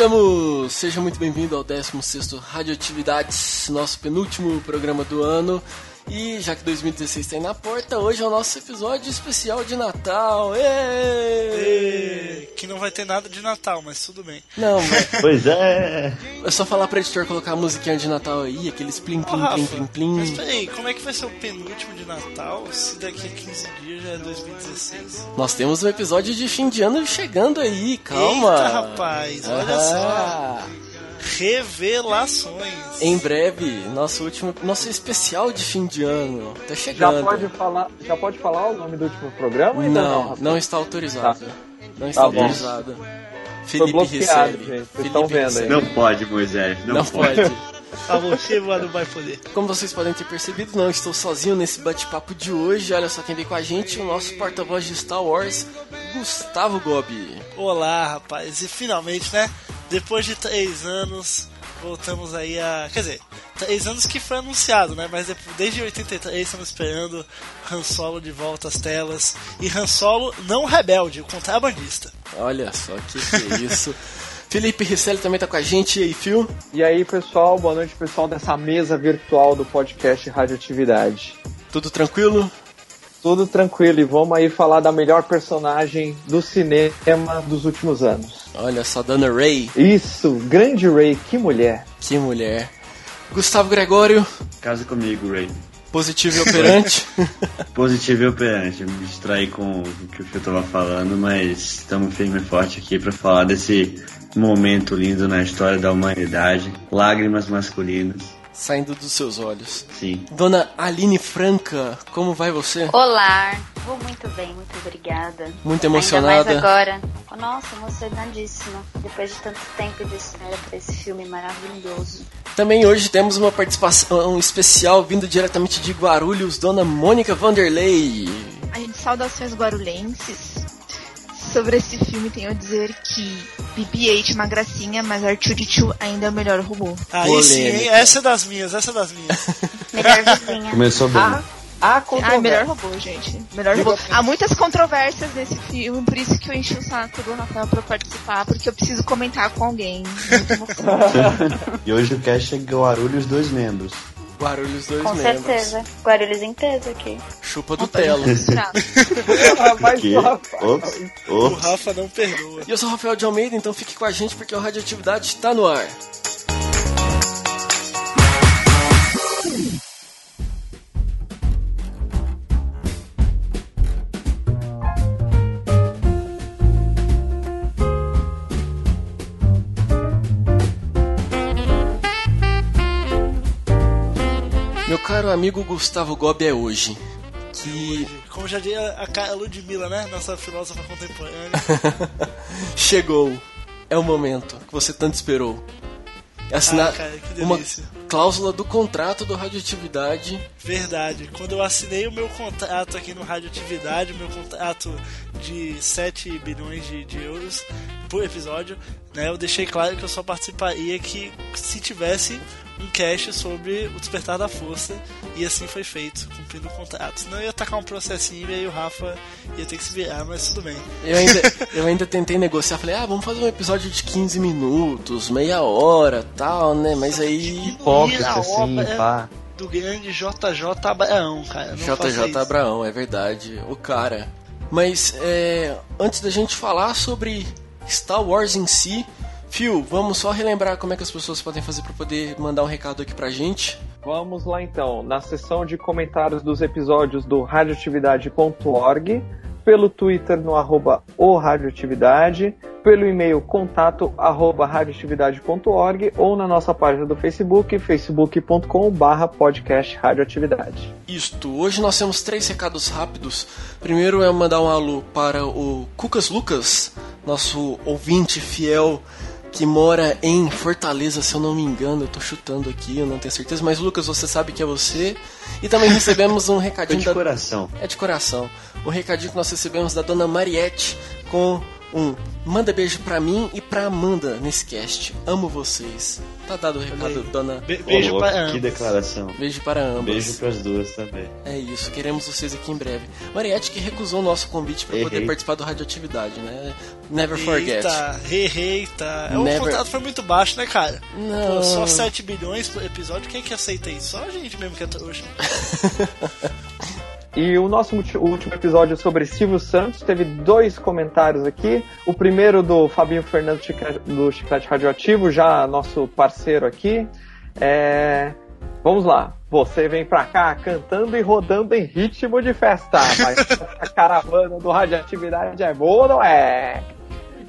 Chegamos! Seja muito bem-vindo ao 16º Radioatividades, nosso penúltimo programa do ano. E já que 2016 está aí na porta, hoje é o nosso episódio especial de Natal. Que não vai ter nada de Natal, mas tudo bem. Não, mas Pois é. é só falar pra editor colocar a musiquinha de Natal aí, aqueles plim Ô, plim Rafa, plim plim mas peraí, como é que vai ser o penúltimo de Natal se daqui a 15 dias já é 2016? Nós temos um episódio de fim de ano chegando aí, calma. Eita, rapaz, olha Ah, Revelações. Em breve, nosso último, nosso especial de fim de ano. Tá Já chegando. pode falar, já pode falar o nome do último programa? Não, Rafa? não está autorizado. Não está Tá bom. autorizado. Foi Felipe bloqueado, recebe. gente. Vocês Felipe estão vendo aí. recebe. Não pode, Moisés. Não, Não pode. A você, mano, vai poder. Como vocês podem ter percebido, não estou sozinho nesse bate-papo de hoje. Olha só quem vem com a gente, o nosso porta-voz de Star Wars, Gustavo Gobi. Olá, rapaz. E finalmente, né? Depois de três anos, voltamos aí a. Quer dizer, três anos que foi anunciado, né? Mas depois- desde 83 estamos esperando Han Solo de volta às telas. E Han Solo não rebelde, o contrabandista. Olha só que, que é isso. Felipe Risselli também tá com a gente. E aí, Phil? E aí, pessoal, boa noite, pessoal, dessa mesa virtual do podcast Radioatividade. Tudo tranquilo? Tudo tranquilo e vamos aí falar da melhor personagem do cinema dos últimos anos. Olha só, Dana Ray. Isso, grande Ray, que mulher. Que mulher. Gustavo Gregório, Casa comigo, Ray. positivo e operante. Positivo e operante. Me distraí com o que o Fio tava falando, mas estamos firme e forte aqui pra falar desse momento lindo na história da humanidade. Lágrimas masculinas. Saindo dos seus olhos. Sim. Dona Aline Franca, como vai você? Olá, vou muito bem, muito obrigada. Muito Ainda emocionada. mais agora. Nossa, emocionadíssima. Depois de tanto tempo de espera para esse filme maravilhoso. Também hoje temos uma participação especial vindo diretamente de Guarulhos, Dona Mônica Vanderlei. A gente saudações guarulhenses. Sobre esse filme tenho a dizer que BB-8 é uma gracinha, mas R2-D2 ainda é o melhor robô. Aí sim, hein? Polêmica. Essa é das minhas, essa é das minhas. Melhor vizinha. Começou bem. Ah, a Ah, controvérsia. melhor robô, gente. Melhor robô. Há muitas controvérsias nesse filme, por isso que eu enchi o saco do Rafael pra participar, porque eu preciso comentar com alguém. E hoje o cast é Guarulhos dois membros. Guarulhos, dois Com membros. certeza. Guarulhos em peso aqui. Chupa do telo. Ah, O. Rafa não perdoa. E eu sou o Rafael de Almeida, então fique com a gente porque o Radioatividade está no ar. Caro amigo Gustavo Gobi é hoje. Que Como já dizia a Ludmilla, né? Nossa filósofa contemporânea. chegou. É o momento que você tanto esperou. É assinar Ah, cara, que uma cláusula do contrato do Radioatividade. Verdade. Quando eu assinei o meu contrato aqui no Radioatividade, o meu contrato de 7 bilhões de, de euros por episódio, né, eu deixei claro que eu só participaria que se tivesse um cast sobre o Despertar da Força, e assim foi feito, cumprindo o contrato. Senão eu ia tacar um processinho e aí o Rafa ia ter que se virar, mas tudo bem. Eu ainda, eu ainda tentei negociar, falei, ah, vamos fazer um episódio de 15 minutos, meia hora, tal, né? Mas aí Hipócrita, assim, obra pá. do grande JJ Abraão, cara. Não JJ. Abraão, é verdade, o cara. Mas é, antes da gente falar sobre Star Wars em si, Phil, vamos só relembrar como é que as pessoas podem fazer para poder mandar um recado aqui pra gente. Vamos lá então, na seção de comentários dos episódios do radioatividade.org, pelo Twitter no arroba o radioatividade, pelo e-mail contato arroba radioatividade.org ou na nossa página do Facebook, facebook.com barra podcast radioatividade. Isto, hoje nós temos três recados rápidos. Primeiro é mandar um alô para o Cucas Lucas, nosso ouvinte fiel que mora em Fortaleza, se eu não me engano, eu tô chutando aqui, eu não tenho certeza, mas Lucas, você sabe que é você. E também recebemos um recadinho de da coração. é de coração. O recadinho que nós recebemos da dona Mariette com Um, manda beijo pra mim e pra Amanda nesse cast. Amo vocês. Tá dado o recado, dona. Be beijo Ô, pra que declaração. Beijo para ambas. Beijo pras duas também. É isso, queremos vocês aqui em breve. Mariette que recusou o nosso convite pra poder participar do Radioatividade, né? Never forget. Eita, eita. O Never- contrato foi muito baixo, né, cara? Não. Pô, só 7 bilhões por episódio, quem que aceita isso? Só a gente mesmo que é trouxa. E o nosso último episódio sobre Silvio Santos teve dois comentários aqui. O primeiro do Fabinho Fernandes do Chiclete Radioativo, já nosso parceiro aqui. É, Vamos lá. Você vem pra cá cantando e rodando em ritmo de festa. Mas a caravana do Radioatividade é boa, não é?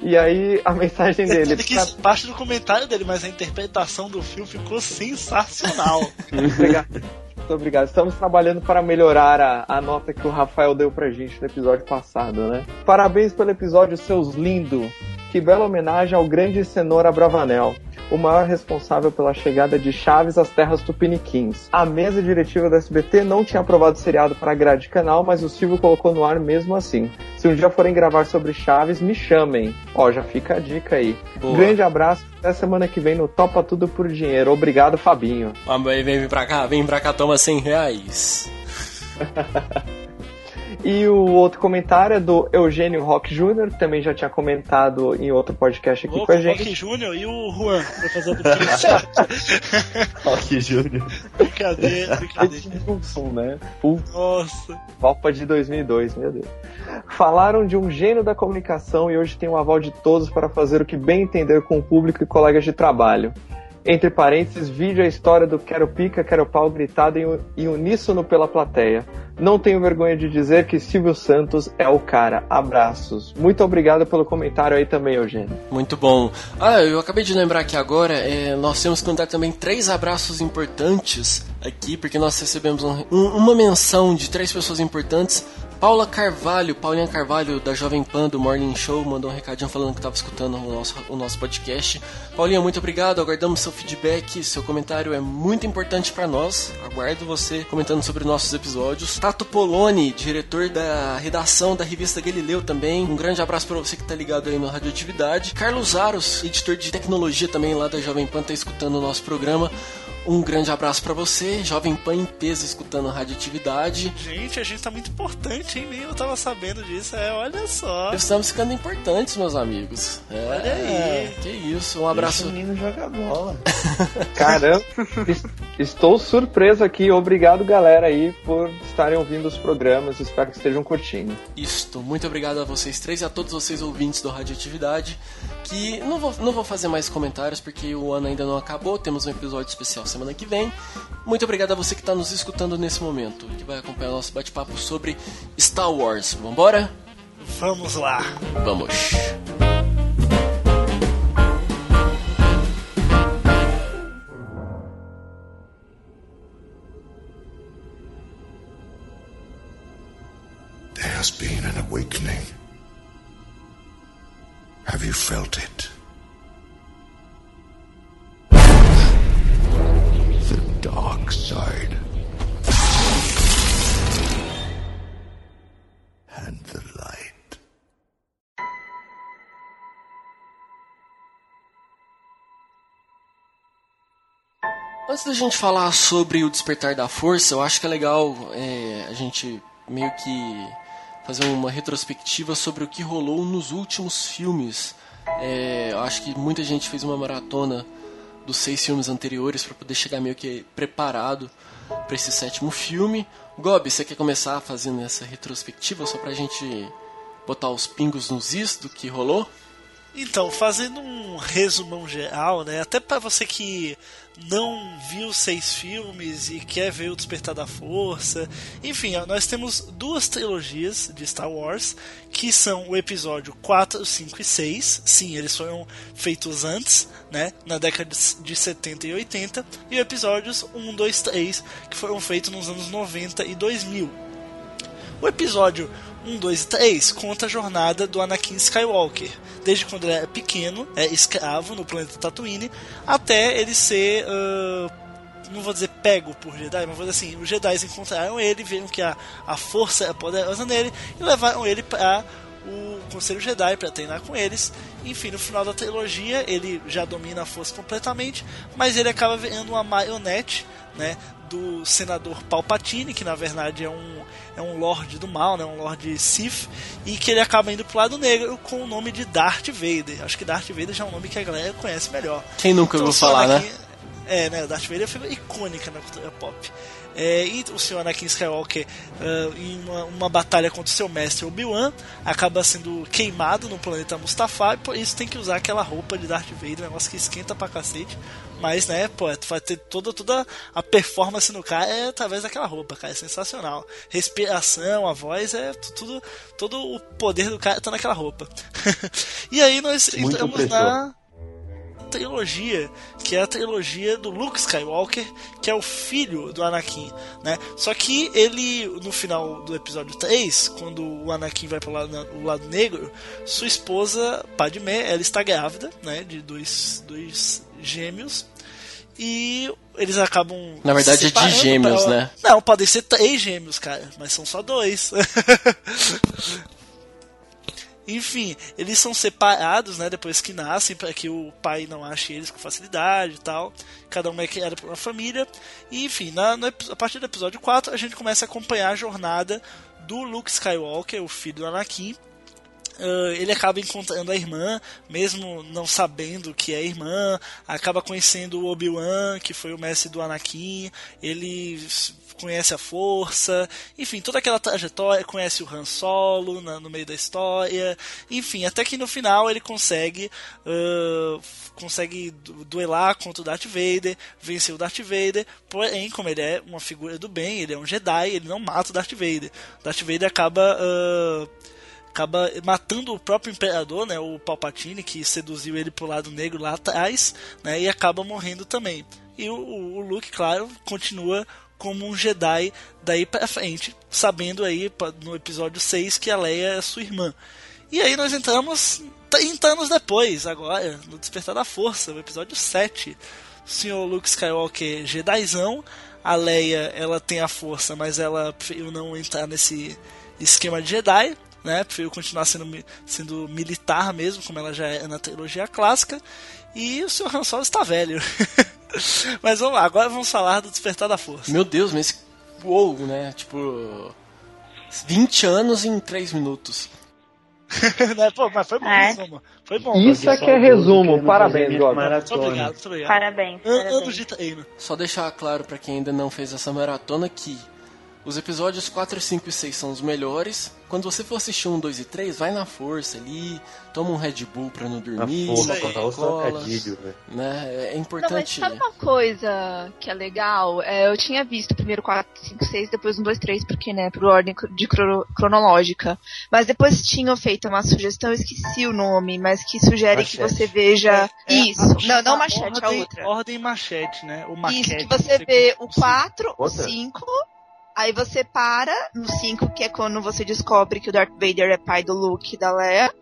E aí a mensagem dele. Ele quis parte do comentário dele, mas a interpretação do filme ficou sensacional. Obrigado. Muito obrigado. Estamos trabalhando para melhorar a, a nota que o Rafael deu pra gente no episódio passado, né? Parabéns pelo episódio, seus lindo. Que bela homenagem ao grande Cenoura Bravanel, o maior responsável pela chegada de Chaves às terras tupiniquins. A mesa diretiva da SBT não tinha aprovado o seriado para a grade canal, mas o Silvio colocou no ar mesmo assim. Se um dia forem gravar sobre Chaves, me chamem. Ó, já fica a dica aí. Boa. Grande abraço, até semana que vem no Topa Tudo por Dinheiro. Obrigado, Fabinho. Vamos aí, vem pra cá, vem pra cá, toma 100 reais. E o outro comentário é do Eugênio Rock Jr., que também já tinha comentado em outro podcast aqui Louco, com a o gente. Rock Júnior e o Juan pra fazer do. Rock Júnior. brincadeira, brincadeira. Edmilson, né? Nossa. Copa de 2002, meu Deus. Falaram de um gênio da comunicação e hoje tem o aval de todos para fazer o que bem entender com o público e colegas de trabalho. Entre parênteses, vídeo a história do quero pica, quero pau gritado em, uníssono pela plateia. Não tenho vergonha de dizer que Silvio Santos é o cara. Abraços. Muito obrigado pelo comentário aí também, Eugênio. Muito bom. Ah, eu acabei de lembrar aqui agora, é, nós temos que contar também três abraços importantes aqui, porque nós recebemos um- um- uma menção de três pessoas importantes. Paula Carvalho, Paulinha Carvalho, da Jovem Pan, do Morning Show, mandou um recadinho falando que estava escutando o nosso, o nosso podcast. Paulinha, muito obrigado, aguardamos seu feedback, seu comentário é muito importante para nós. Aguardo você comentando sobre nossos episódios. Tato Poloni, diretor da redação da revista Galileu também. Um grande abraço para você que tá ligado aí no Radioatividade. Carlos Aros, editor de tecnologia também lá da Jovem Pan, tá escutando o nosso programa. Um grande abraço para você, Jovem Pan em peso escutando a Radioatividade. Gente, a gente tá muito importante, hein? Nem eu tava sabendo disso. É, olha só. Estamos ficando importantes, meus amigos. É, Olha aí. Que isso, um abraço. Deixa o menino joga bola. Caramba, es- estou surpreso aqui. Obrigado, galera, aí, por estarem ouvindo os programas. Espero que estejam curtindo. Isto, muito obrigado a vocês três e a todos vocês ouvintes do Radioatividade. Que não vou, não vou fazer mais comentários porque o ano ainda não acabou. Temos um episódio especial semana que vem. Muito obrigado a você que está nos escutando nesse momento, que vai acompanhar o nosso bate-papo sobre Star Wars. Vambora? Vamos lá. Vamos! There has been an awakening. Have you felt it? Side. And light. Antes da gente falar sobre o despertar da força, eu acho que é legal é, a gente meio que fazer uma retrospectiva sobre o que rolou nos últimos filmes. É, eu acho que muita gente fez uma maratona dos seis filmes anteriores para poder chegar meio que preparado para esse sétimo filme. Gob, você quer começar fazendo essa retrospectiva só pra gente botar os pingos nos is do que rolou? Então, fazendo um resumão geral, né? Até para você que não viu seis filmes e quer ver o Despertar da Força. Enfim, nós temos duas trilogias de Star Wars, que são o episódio 4, 5 e 6. Sim, eles foram feitos antes, né? Na década de 70 e 80. E episódios 1, 2, 3, que foram feitos nos anos 90 e 2000. O episódio 1, 2 e 3 conta a jornada do Anakin Skywalker, desde quando ele era pequeno, é escravo no planeta Tatooine, até ele ser. ah, não vou dizer pego por Jedi, mas vou dizer assim: os Jedi encontraram ele, viram que a, a força é poderosa nele e levaram ele para o Conselho Jedi para treinar com eles. Enfim, no final da trilogia ele já domina a força completamente, mas ele acaba vendo uma marionete, né, do senador Palpatine, que na verdade é um, é um Lorde do Mal, né, um Lorde Sith, e que ele acaba indo pro lado negro com o nome de Darth Vader. Acho que Darth Vader já é um nome que a galera conhece melhor. Quem nunca Então, ouviu falar, né? Anakin- É, né? Darth Vader é uma figura icônica na cultura pop. É, e o senhor Anakin Skywalker, ah, em uma, uma batalha contra o seu mestre Obi-Wan, acaba sendo queimado no planeta Mustafar, e por isso tem que usar aquela roupa de Darth Vader, um negócio que esquenta pra cacete. Mas, né, pô, vai ter toda, toda a performance no cara é através daquela roupa, cara, é sensacional. Respiração, a voz, é tu- tudo, todo o poder do cara tá naquela roupa. e aí nós Muito entramos opressor. na trilogia, que é a trilogia do Luke Skywalker, que é o filho do Anakin, né? Só que ele, no final do episódio 3, quando o Anakin vai para o lado, o lado negro, sua esposa, Padmé, ela está grávida, né? De dois, dois gêmeos. E eles acabam. Na verdade, é de gêmeos, pra- né? Não, podem ser três gêmeos, cara, mas são só dois. Enfim, eles são separados, né, depois que nascem, para que o pai não ache eles com facilidade e tal. Cada um é criado por uma família. E, enfim, na, epi- a partir do episódio 4, a gente começa a acompanhar a jornada do Luke Skywalker, o filho do Anakin. Ah, ele acaba encontrando a irmã, mesmo não sabendo que é a irmã, acaba conhecendo o Obi-Wan, que foi o mestre do Anakin, ele conhece a força, enfim, toda aquela trajetória, conhece o Han Solo na- no meio da história, enfim, até que no final ele consegue ah, consegue du- duelar contra o Darth Vader, vencer o Darth Vader, porém, como ele é uma figura do bem, ele é um Jedi, ele não mata o Darth Vader. O Darth Vader acaba ah, acaba matando o próprio imperador, né, o Palpatine, que seduziu ele pro lado negro lá atrás, né, e acaba morrendo também. E o, o Luke, claro, continua como um Jedi daí pra frente, sabendo aí no episódio 6 que a Leia é sua irmã. E aí nós entramos 30 anos depois, agora, no Despertar da Força, o episódio 7. O senhor Luke Skywalker Jedizão, a Leia, ela tem a força, mas ela preferiu não entrar nesse esquema de Jedi, né? Preferiu continuar sendo, sendo militar mesmo, como ela já é na trilogia clássica. E o senhor Han Solo está velho. mas vamos lá, agora vamos falar do Despertar da Força. Meu Deus, mas. Uou, né? Tipo. 20 anos em 3 minutos. Né? Pô, mas foi bom, É. resumo. Foi bom. Isso é que é resumo. Parabéns, Gordon. Muito obrigado, muito obrigado. Parabéns, Anos parabéns. de treino. Só deixar claro pra quem ainda não fez essa maratona que os episódios 4, 5 e 6 são os melhores. Quando você for assistir um, 2 e 3, vai na força ali, toma um Red Bull pra não A dormir, força, os Coca-Cola, trocadilhos, velho. né? É Não, mas importante. sabe uma coisa que é legal? É, eu tinha visto primeiro 4, 5, 6, depois 1, 2, 3, porque, né, por ordem de cro- cronológica. Mas depois tinham feito uma sugestão, eu esqueci o nome, mas que sugere que Machete. você veja. É, Isso. a- não, não a machete, a ordem, outra. Ordem machete, né? O maquete. Isso, que você vê o 4, o Outra? 5, aí você para no 5, que é quando você descobre que o Darth Vader é pai do Luke e da Leia.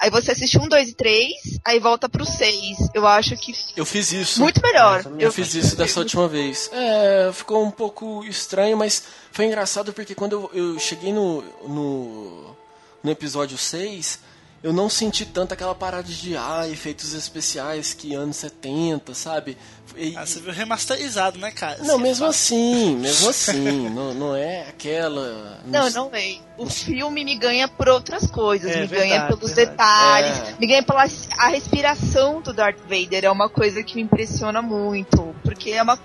Aí você assiste um, dois e três, aí volta pro 6. Eu acho que Eu fiz isso. muito melhor. Essa não Eu fiz isso dessa última vez. É, ficou um pouco estranho, mas foi engraçado porque quando eu, eu cheguei no, no, no episódio 6, eu não senti tanto aquela parada de ah, efeitos especiais que anos 70, sabe? E- Ah, você viu remasterizado, né, cara? não, Assim, mesmo é assim, mesmo assim, não, não é aquela. Não, não é. O filme me ganha por outras coisas. É, me verdade, ganha pelos verdade. detalhes. É. Me ganha pela a respiração do Darth Vader. É uma coisa que me impressiona muito. Porque é uma.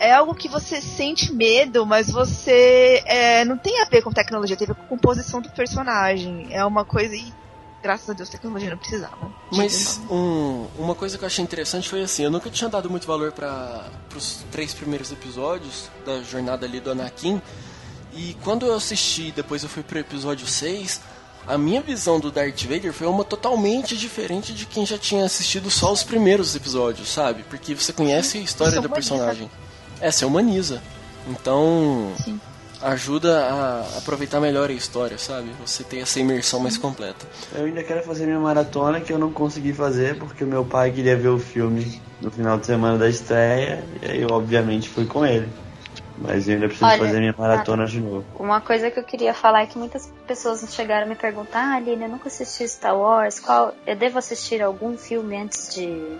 É algo que você sente medo, mas você é, não tem a ver com tecnologia, tem a ver com a composição do personagem. É uma coisa. E, graças a Deus, tecnologia não precisava. Mas um- uma coisa que eu achei interessante foi assim, eu nunca tinha dado muito valor para os três primeiros episódios da jornada ali do Anakin. E quando eu assisti, depois eu fui pro episódio 6, a minha visão do Darth Vader foi uma totalmente diferente de quem já tinha assistido só os primeiros episódios, sabe? Porque você conhece a história do personagem. É, você humaniza. Então, Sim. Ajuda a aproveitar melhor a história, sabe? Você tem essa imersão mais completa. Eu ainda quero fazer minha maratona que eu não consegui fazer porque o meu pai queria ver o filme no final de semana da estreia e aí eu obviamente fui com ele. Mas eu ainda preciso Olha, fazer minha maratona de novo. Uma coisa que eu queria falar é que muitas pessoas chegaram a me perguntar, ah, Aline, eu nunca assisti Star Wars, qual eu devo assistir algum filme antes de,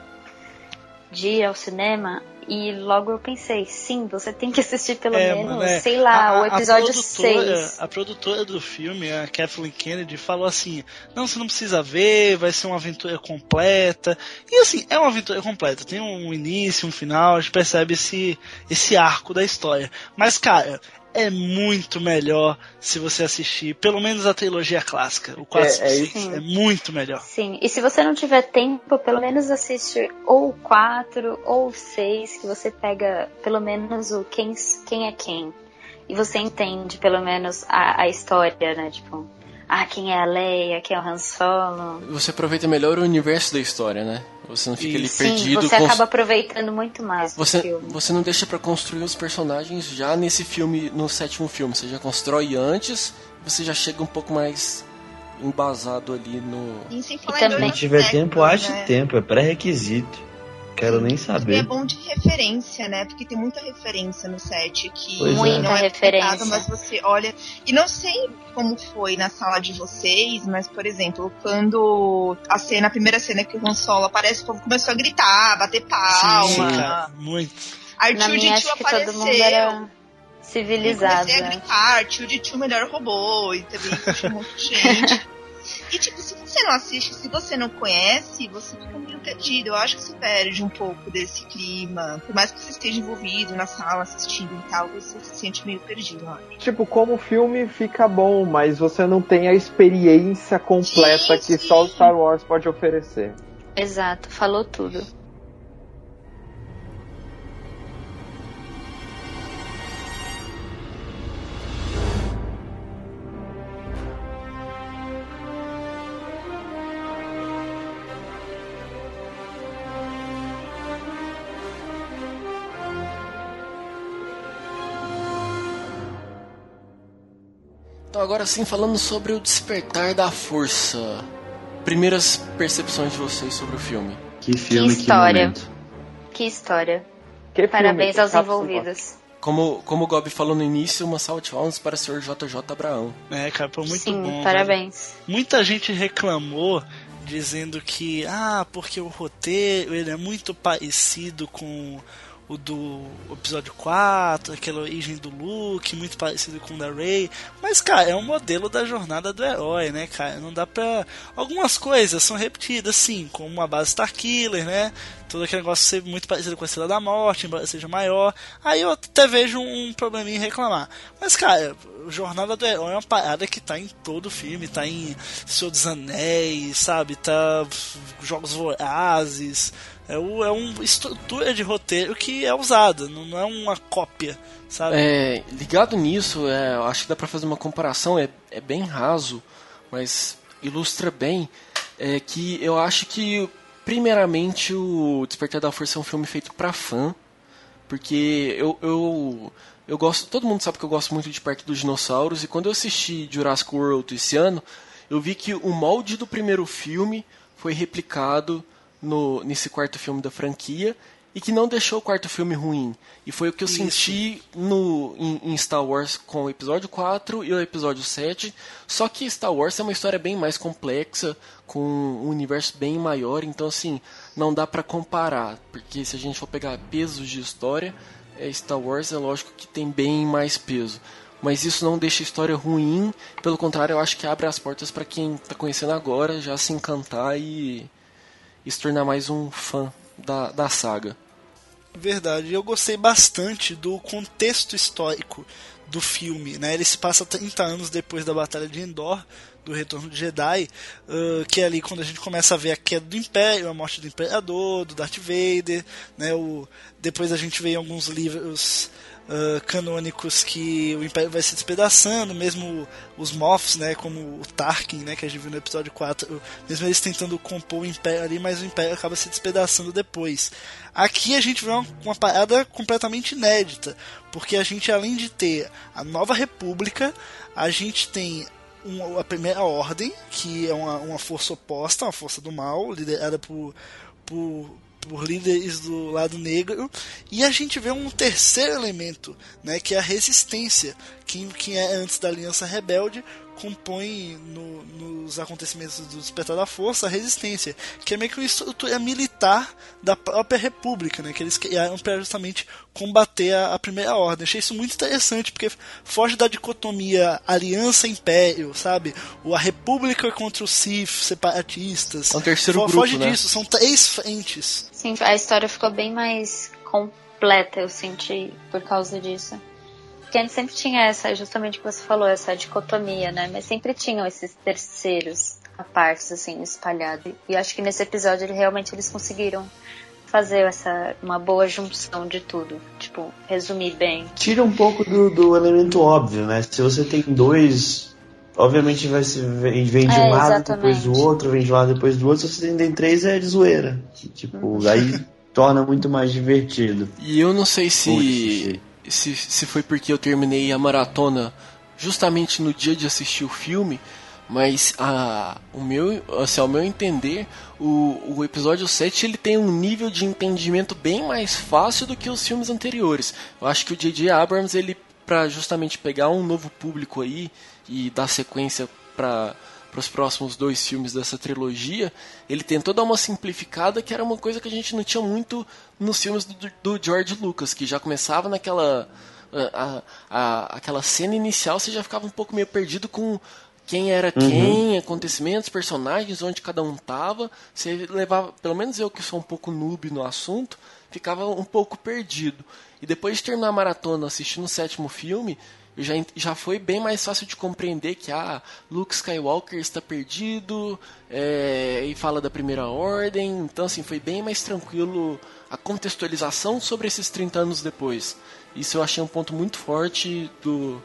de ir ao cinema? E logo eu pensei, sim, você tem que assistir pelo É, menos, mano, é. sei lá, A- o a episódio produtora- 6. A produtora do filme, a Kathleen Kennedy, falou assim: não, você não precisa ver, vai ser uma aventura completa. E assim, é uma aventura completa. Tem um início, um final, a gente percebe esse, esse arco da história. Mas, cara. É muito melhor se você assistir pelo menos a trilogia clássica, o 4 É, é 6. isso. É muito melhor. Sim, e se você não tiver tempo, pelo menos assiste ou o 4 ou o 6, que você pega pelo menos o quem, quem é quem. E você entende pelo menos a, a história, né? Tipo, ah, quem é a Leia, quem é o Han Solo. Você aproveita melhor o universo da história, né? Você não fica ali Isso. Sim, perdido. você acaba aproveitando muito mais Você, filme. você não deixa pra construir os personagens já nesse filme, no sétimo filme. Você já constrói antes, você já chega um pouco mais embasado ali no. E E também- Se tiver tempo, ache né? tempo, é pré-requisito. Quero nem E é saber. bom de referência, né? Porque tem muita referência no set que Pois é. não Muita é referência. mas você olha. E não sei como foi na sala de vocês, mas, por exemplo, quando a cena, a primeira cena que o Han Solo aparece, o povo começou a gritar, bater palma. Sim, cara, muito. Arthur de Tio apareceu. era Eu civilizado. comecei a gritar, Arthur de Tio melhor robô, e também tinha um monte de gente. E tipo, se você não assiste, se você não conhece, você fica meio perdido. Eu acho que você perde um pouco desse clima. Por mais que você esteja envolvido na sala assistindo e tal, você se sente meio perdido, eu acho. Tipo, como filme fica bom, mas você não tem a experiência completa Sim, que sim. só o Star Wars pode oferecer. Exato, falou tudo. Agora sim, falando sobre o despertar da força. Primeiras percepções de vocês sobre o filme. Que filme, que, história. momento. Que história. Que Parabéns filme, aos envolvidos. Como, como o Gobi falou no início, uma salva de palmas para o Sr. JJ Abraão. É, cara, foi muito Sim, bom. velho. parabéns. Muita gente reclamou dizendo que, ah, porque o roteiro ele é muito parecido com o do episódio 4, aquela origem do Luke, muito parecido com o da Rey. Mas, cara, é um modelo da jornada do herói, né, cara? Não dá pra. Algumas coisas são repetidas, sim, como a base Starkiller, né? Todo aquele negócio ser muito parecido com a Estrela da Morte, embora seja maior. Aí eu até vejo um probleminha em reclamar. Mas, cara, Jornada do Herói é uma parada que tá em todo o filme, tá em Senhor dos Anéis, sabe? Tá Jogos Vorazes. É, o, é uma estrutura de roteiro que é usada, não, é uma cópia, sabe? É, ligado nisso, é, acho que dá pra fazer uma comparação, é, é bem raso, mas ilustra bem é, que eu acho que, primeiramente, o Despertar da Força é um filme feito pra fã, porque eu, eu, eu gosto, todo mundo sabe que eu gosto muito de Parque dos Dinossauros, e quando eu assisti Jurassic World esse ano, eu vi que o molde do primeiro filme foi replicado no, nesse quarto filme da franquia, e que não deixou o quarto filme ruim. E foi o que eu Isso. senti no, em, em Star Wars com o episódio 4 e o episódio 7. Só que Star Wars é uma história bem mais complexa, com um universo bem maior, então assim, não dá pra comparar. Porque se a gente for pegar pesos de história, Star Wars é lógico que tem bem mais peso. Mas isso não deixa a história ruim, pelo contrário, eu acho que abre as portas pra quem tá conhecendo agora já se encantar e, e se tornar mais um fã da, da saga. Verdade, eu gostei bastante do contexto histórico do filme, né? Ele se passa 30 anos depois da Batalha de Endor, do Retorno de Jedi, uh, que é ali quando a gente começa a ver a queda do Império, a morte do Imperador, do Darth Vader, né? O, depois a gente vê em alguns livros uh, canônicos que o Império vai se despedaçando, mesmo os Moths, né? Como o Tarkin, né? Que a gente viu no episódio 4, mesmo eles tentando compor o Império ali, mas o Império acaba se despedaçando depois. Aqui a gente vê uma, uma parada completamente inédita, porque a gente, além de ter a Nova República, a gente tem a Primeira Ordem, que é uma, uma força oposta, uma força do mal, liderada por, por por líderes do lado negro. E a gente vê um terceiro elemento, né, que é a resistência, que, que é antes da Aliança Rebelde, compõe no, nos acontecimentos do Despertar da Força a resistência, que é meio que uma estrutura militar da própria República, né, que eles criaram para justamente combater a, a, Primeira Ordem. Achei isso muito interessante, porque foge da dicotomia aliança-império, sabe? O, a República contra os Sith separatistas. É um terceiro Fo, grupo, Foge né? disso, são três frentes. Sim, a história ficou bem mais completa, eu senti, por causa disso. Porque a gente sempre tinha essa, justamente o que você falou, essa dicotomia, né? Mas sempre tinham esses terceiros a partes, assim, espalhados. E acho que nesse episódio ele, realmente eles conseguiram fazer essa uma boa junção de tudo. Tipo, resumir bem. Tira um pouco do, do elemento óbvio, né? Se você tem dois, obviamente vai se vem, vem de um É, lado, exatamente. depois do outro, vem de um lado, depois do outro. Se você tem três, é de zoeira. Tipo, aí torna muito mais divertido. E eu não sei se, Putz, se, se foi porque eu terminei a maratona justamente no dia de assistir o filme, mas a, o meu, assim, ao meu entender, o, o episódio 7 ele tem um nível de entendimento bem mais fácil do que os filmes anteriores. Eu acho que o J.J. Abrams, ele para justamente pegar um novo público aí e dar sequência para para os próximos dois filmes dessa trilogia, ele tentou dar uma simplificada que era uma coisa que a gente não tinha muito nos filmes do, do George Lucas, que já começava naquela a, a, aquela cena inicial, você já ficava um pouco meio perdido com quem era quem, acontecimentos, personagens, onde cada um tava. Você levava, pelo menos eu que sou um pouco noob no assunto, ficava um pouco perdido. E depois de terminar a maratona assistindo o sétimo filme, já, já foi bem mais fácil de compreender que ah, Luke Skywalker está perdido é, e fala da primeira ordem. Então assim, foi bem mais tranquilo a contextualização sobre esses 30 anos depois. Isso eu achei um ponto muito forte do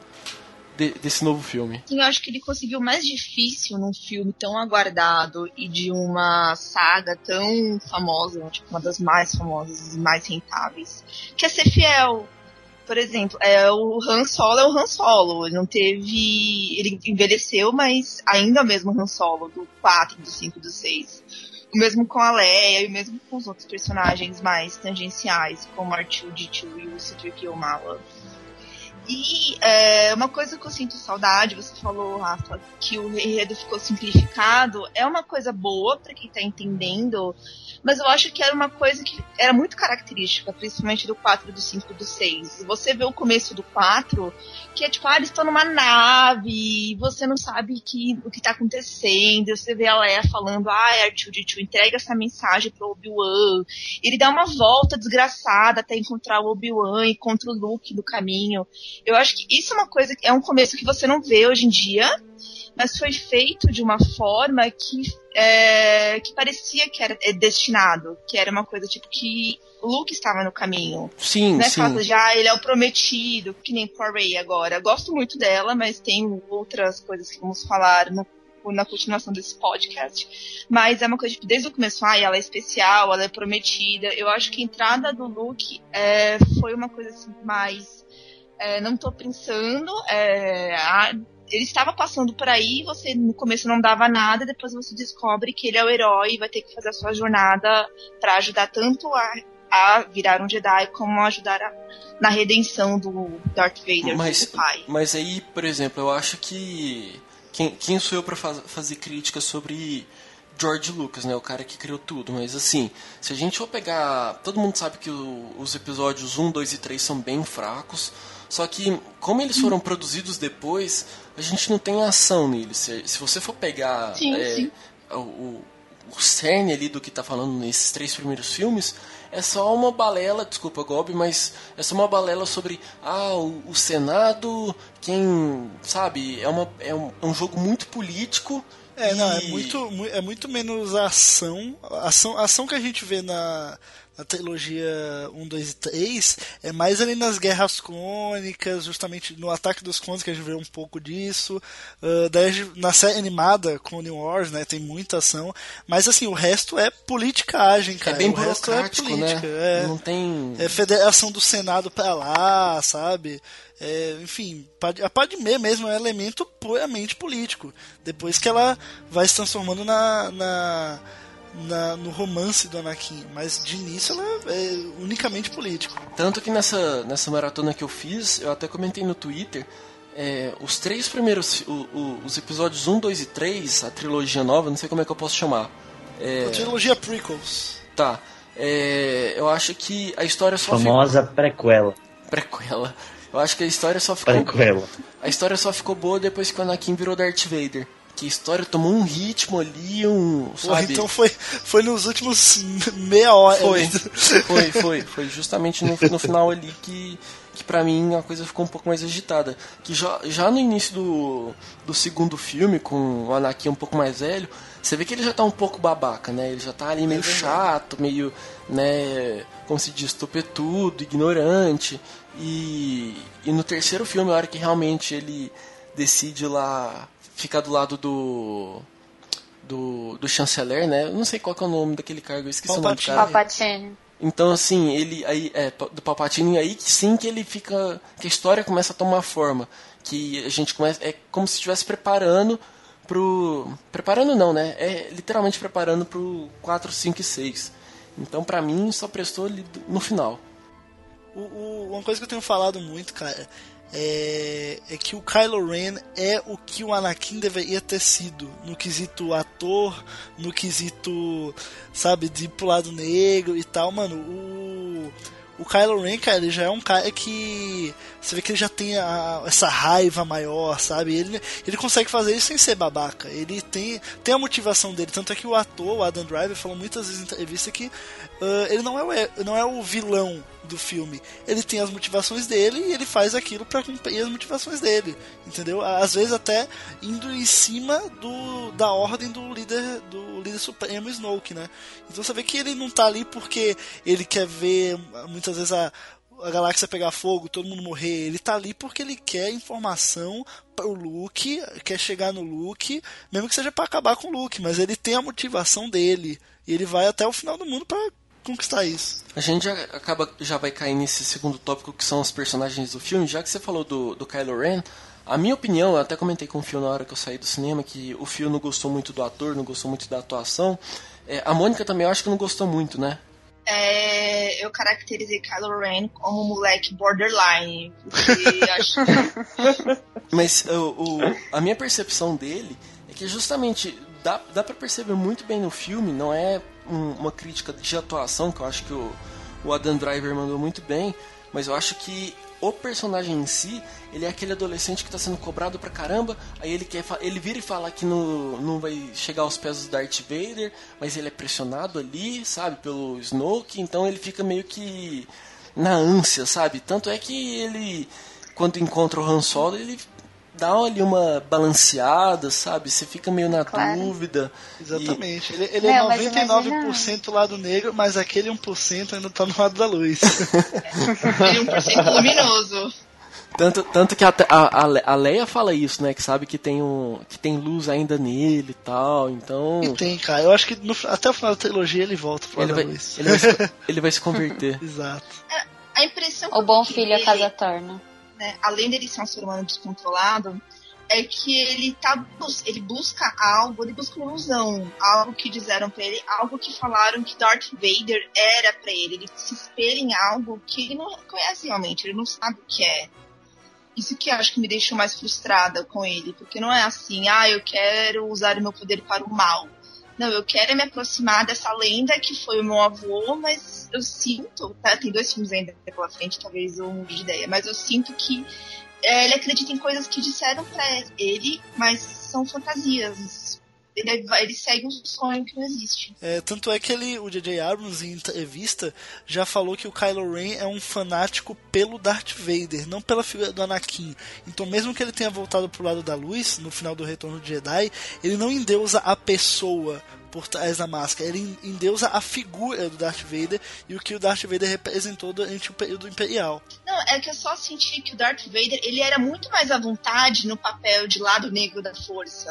de- desse novo filme. Sim, eu acho que ele conseguiu mais difícil num filme tão aguardado e de uma saga tão famosa, tipo, uma das mais famosas e mais rentáveis, que é ser fiel. Por exemplo, é, o Han Solo é o Han Solo. Ele não teve. Ele envelheceu, mas ainda é o mesmo Han Solo, do 4, do 5, do 6. O mesmo com a Leia e o mesmo com os outros personagens mais tangenciais, como R2-D2 e o C-3PO Mala. E é, uma coisa que eu sinto saudade, você falou, Rafa, que o enredo ficou simplificado, é uma coisa boa para quem tá entendendo, mas eu acho que era uma coisa que era muito característica, principalmente do 4, do 5 e do 6. Você vê o começo do 4, que é tipo, ah, eles estão numa nave, você não sabe que, o que tá acontecendo, você vê a Leia falando, ah, R2-D2, entrega essa mensagem pro Obi-Wan, ele dá uma volta desgraçada até encontrar o Obi-Wan e contra o Luke no caminho. Eu acho que isso é uma coisa, é um começo que você não vê hoje em dia, mas foi feito de uma forma que, é, que parecia que era é, destinado, que era uma coisa tipo que o Luke estava no caminho. Sim, Não é sim. caso já ele é o prometido, que nem com a agora. Gosto muito dela, mas tem outras coisas que vamos falar no na continuação desse podcast. Mas é uma coisa, tipo, desde o começo, ah, ela é especial, ela é prometida. Eu acho que a entrada do Luke é, foi uma coisa assim, mais. É, não tô pensando. é, a- ele estava passando por aí, você no começo não dava nada, depois você descobre que ele é o herói e vai ter que fazer a sua jornada para ajudar tanto a, a virar um Jedi como ajudar a- na redenção do Darth Vader, Mas, do pai. mas aí, por exemplo, eu acho que. Quem, quem sou eu pra faz- fazer crítica sobre George Lucas, né? O cara que criou tudo. Mas assim, se a gente for pegar. Todo mundo sabe que o- os episódios 1, 2 e 3 são bem fracos. Só que, como eles foram produzidos depois, a gente não tem ação neles. Se, se você for pegar Sim, é, sim. o, o, o cerne ali do que tá falando nesses três primeiros filmes, é só uma balela, desculpa, Gob, mas é só uma balela sobre ah, o, o Senado, quem, sabe, é, uma, é, um, é um jogo muito político. É, não, é e- muito, mu- é muito menos a ação. A ação, a ação que a gente vê na, na trilogia 1, 2 e 3 é mais ali nas guerras crônicas, justamente no ataque dos clones que a gente vê um pouco disso. Ah, daí a na série animada, Clone Wars, né, tem muita ação. Mas assim, o resto é politicagem, É cara. bem o resto é burocrático, política. né? É. Não tem. É federação do Senado pra lá, sabe? É, enfim, a Padmé mesmo é um elemento puramente político. Depois que ela vai se transformando na, na, na, no romance do Anakin, mas de início ela é unicamente político. Tanto que nessa, nessa maratona que eu fiz, eu até comentei no Twitter, é, os três primeiros, o, o, os episódios 1, 2 e 3, a trilogia nova, não sei como é que eu posso chamar. É, A trilogia prequels. tá. É, eu acho que a história só Famosa prequela. ficou. Prequela. Eu acho que a história só ficou. Prequela. A história só ficou boa depois que o Anakin virou Darth Vader. Que a história tomou um ritmo ali, um. Porra, Sabe? então foi, foi nos últimos meia hora. Foi, foi, foi. Foi justamente no, no final ali que, que pra mim a coisa ficou um pouco mais agitada. Que já, já no início do, do segundo filme, com o Anakin um pouco mais velho, você vê que ele já tá um pouco babaca, né? Ele já tá ali meio chato, meio, né, como se diz, topetudo, ignorante. E, e no terceiro filme, a hora que realmente ele decide lá ficar do lado do do, do chanceler, né? Eu não sei qual que é o nome daquele cargo, eu esqueci o nome do Palpatine. cara. Palpatine. Então, assim, ele aí é do Palpatine aí que sim que ele fica que a história começa a tomar forma, que a gente começa é como se estivesse preparando pro preparando não, né? É literalmente preparando pro 4, 5 e 6. Então, pra mim, só prestou no final. O- o- uma coisa que eu tenho falado muito, cara, é, é que o Kylo Ren é o que o Anakin deveria ter sido no quesito ator, no quesito, sabe, de ir pro lado negro e tal, mano. O, o Kylo Ren, cara, ele já é um cara que você vê que ele já tem a- essa raiva maior, sabe? Ele, ele consegue fazer isso sem ser babaca. Ele tem, tem a motivação dele. Tanto é que o ator, o Adam Driver, falou muitas vezes em entrevista que ah, ele não é, o, não é o vilão do filme. Ele tem as motivações dele e ele faz aquilo pra cumprir as motivações dele. Entendeu? Às vezes até indo em cima do, da ordem do líder do líder supremo Snoke, né? Então você vê que ele não tá ali porque ele quer ver muitas vezes a a galáxia pegar fogo, todo mundo morrer. Ele tá ali porque ele quer informação pro Luke, quer chegar no Luke, mesmo que seja pra acabar com o Luke, mas ele tem a motivação dele e ele vai até o final do mundo pra conquistar isso. A gente já acaba já vai cair nesse segundo tópico que são os personagens do filme, já que você falou do, do Kylo Ren, a minha opinião, eu até comentei com o Phil na hora que eu saí do cinema, que o Phil não gostou muito do ator, não gostou muito da atuação. É, a Mônica também eu acho que não gostou muito, né? É, eu caracterizei Kylo Ren como um moleque borderline. Porque acho Mas o, o- a minha percepção dele é que justamente dá, dá para perceber muito bem no filme, não é um- uma crítica de atuação, que eu acho que o, o Adam Driver mandou muito bem, mas eu acho que o personagem em si, ele é aquele adolescente que tá sendo cobrado pra caramba, aí ele quer ele vira e fala que não, não vai chegar aos pés do Darth Vader, mas ele é pressionado ali, sabe, pelo Snoke, então ele fica meio que na ânsia, sabe? Tanto é que ele quando encontra o Han Solo, ele dá ali uma balanceada, sabe? Você fica meio na Claro. dúvida. Exatamente. Ele, ele Não, é mas 99% lado negro, mas aquele 1% ainda tá no lado da luz. ele é um por cento luminoso. Tanto, tanto que até a, a, a Leia fala isso, né? Que sabe que tem, um, que tem luz ainda nele e tal, então... E tem, cara. Eu acho que no- até o final da trilogia ele volta pro lado Ele da vai, luz. ele, vai se, ele vai se converter. Exato. A impressão que O bom filho a dele, casa torna. Né, além dele ser um ser humano descontrolado, é que ele tá ele busca algo, ele busca uma ilusão, algo que disseram pra ele, algo que falaram que Darth Vader era pra ele. Ele se espelha em algo que ele não conhece realmente, ele não sabe o que é. Isso que acho que me deixou mais frustrada com ele, porque não é assim, ah, eu quero usar o meu poder para o mal. Não, eu quero é me aproximar dessa lenda que foi o meu avô, mas eu sinto, tá? Tem dois filmes ainda pela frente, talvez eu mude de ideia, mas eu sinto que é, ele acredita em coisas que disseram pra ele, mas são fantasias. Ele, ele segue um sonho que não existe. É, tanto é que ele, o J.J. Abrams, em entrevista, já falou que o Kylo Ren é um fanático pelo Darth Vader, não pela figura do Anakin. Então, mesmo que ele tenha voltado pro lado da luz, no final do Retorno de Jedi, ele não endeusa a pessoa por trás da máscara, ele endeusa a figura do Darth Vader e o que o Darth Vader representou durante o período imperial. Não, é que eu só senti que o Darth Vader, ele era muito mais à vontade no papel de lado negro da força.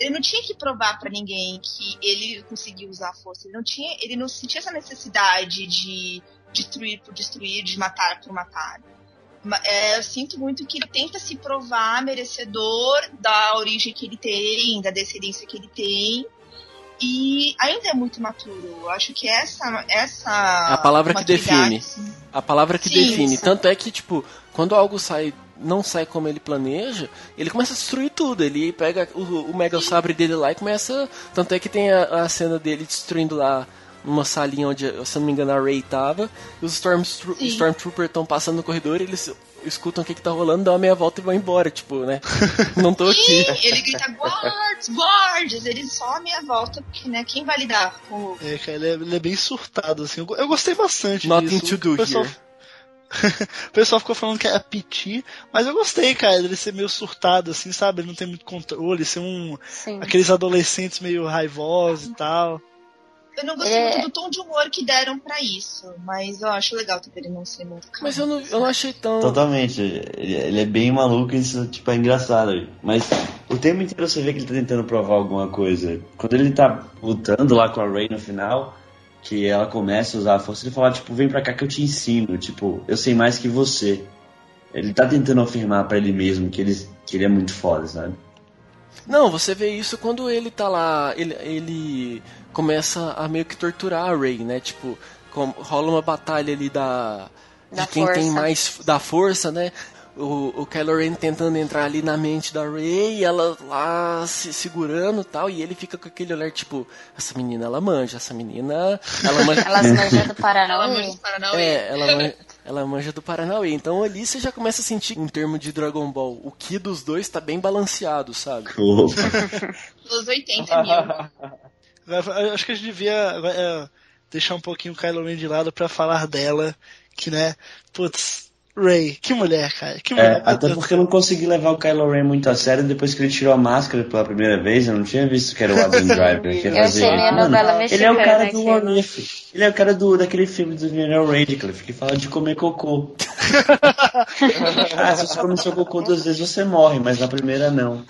Ele não tinha que provar pra ninguém que ele conseguia usar a força. Ele não tinha, ele não sentia essa necessidade de destruir por destruir, de matar por matar. Ma- é, eu sinto muito que ele tenta se provar merecedor da origem que ele tem, da descendência que ele tem. E ainda é muito maturo. Eu acho que essa. essa É a palavra que define. assim, A palavra que Sim, define. Tanto é que, tipo, quando algo sai, não sai como ele planeja, ele começa a destruir tudo. Ele pega o, o Mega Sabre dele lá e começa. Tanto é que tem a, a cena dele destruindo lá uma salinha onde, se não me engano, a Ray tava. E os Stormtro. Stormtroopers estão passando no corredor e eles escutam o que, que tá rolando, dão uma meia volta e vão embora, tipo, né? não tô aqui. Sim, ele grita guards, guards, ele só a meia volta, porque né, quem vai lidar com o. É, cara, ele é, ele é bem surtado, assim. Eu, eu gostei bastante Nothing disso. to do pessoal, here. o pessoal ficou falando que era piti, mas eu gostei, cara, dele ser meio surtado, assim, sabe? Ele não tem muito controle, ser um. Sim. aqueles adolescentes meio raivosos e tal. Eu não gostei É. muito do tom de humor que deram pra isso, mas eu acho legal também ele não ser muito calmo. Mas eu não, eu não achei tão. Totalmente. Ele, ele é bem maluco e isso tipo, é engraçado. Mas o tempo inteiro você vê que ele tá tentando provar alguma coisa. Quando ele tá lutando lá com a Rey no final, que ela começa a usar a força, ele fala, tipo, vem pra cá que eu te ensino. Tipo, eu sei mais que você. Ele tá tentando afirmar pra ele mesmo que ele, que ele é muito foda, sabe? Não, você vê isso quando ele tá lá, ele, ele começa a meio que torturar a Rey, né? Tipo, com- rola uma batalha ali da, Da de quem tem força. mais da força, né? O, o Kylo Ren tentando entrar ali na mente da Rey, ela lá se segurando e tal, e ele fica com aquele olhar tipo, essa menina ela manja, essa menina ela manja, Elas manjam do Ela Paranauê. manja do Paranauê. é, ela, man- ela manja do Paranauê. Então ali você já começa a sentir, em termos de Dragon Ball, o Ki dos dois tá bem balanceado, sabe? Opa. Pelos 80 mil. Eu acho que a gente devia é, deixar um pouquinho o Kylo Ren de lado pra falar dela, que né, putz, Ray, que mulher, cara, que É, mulher. até porque eu não consegui levar o Kylo Ren muito a sério depois que ele tirou a máscara pela primeira vez. Eu não tinha visto que era o Adam Driver. que Eu achei meio Mano, novela Ele é o cara mexicana do. What If. Ele é o cara do, daquele filme do Daniel Radcliffe que fala de comer cocô. ah, se você comer seu cocô duas vezes você morre, mas na primeira não.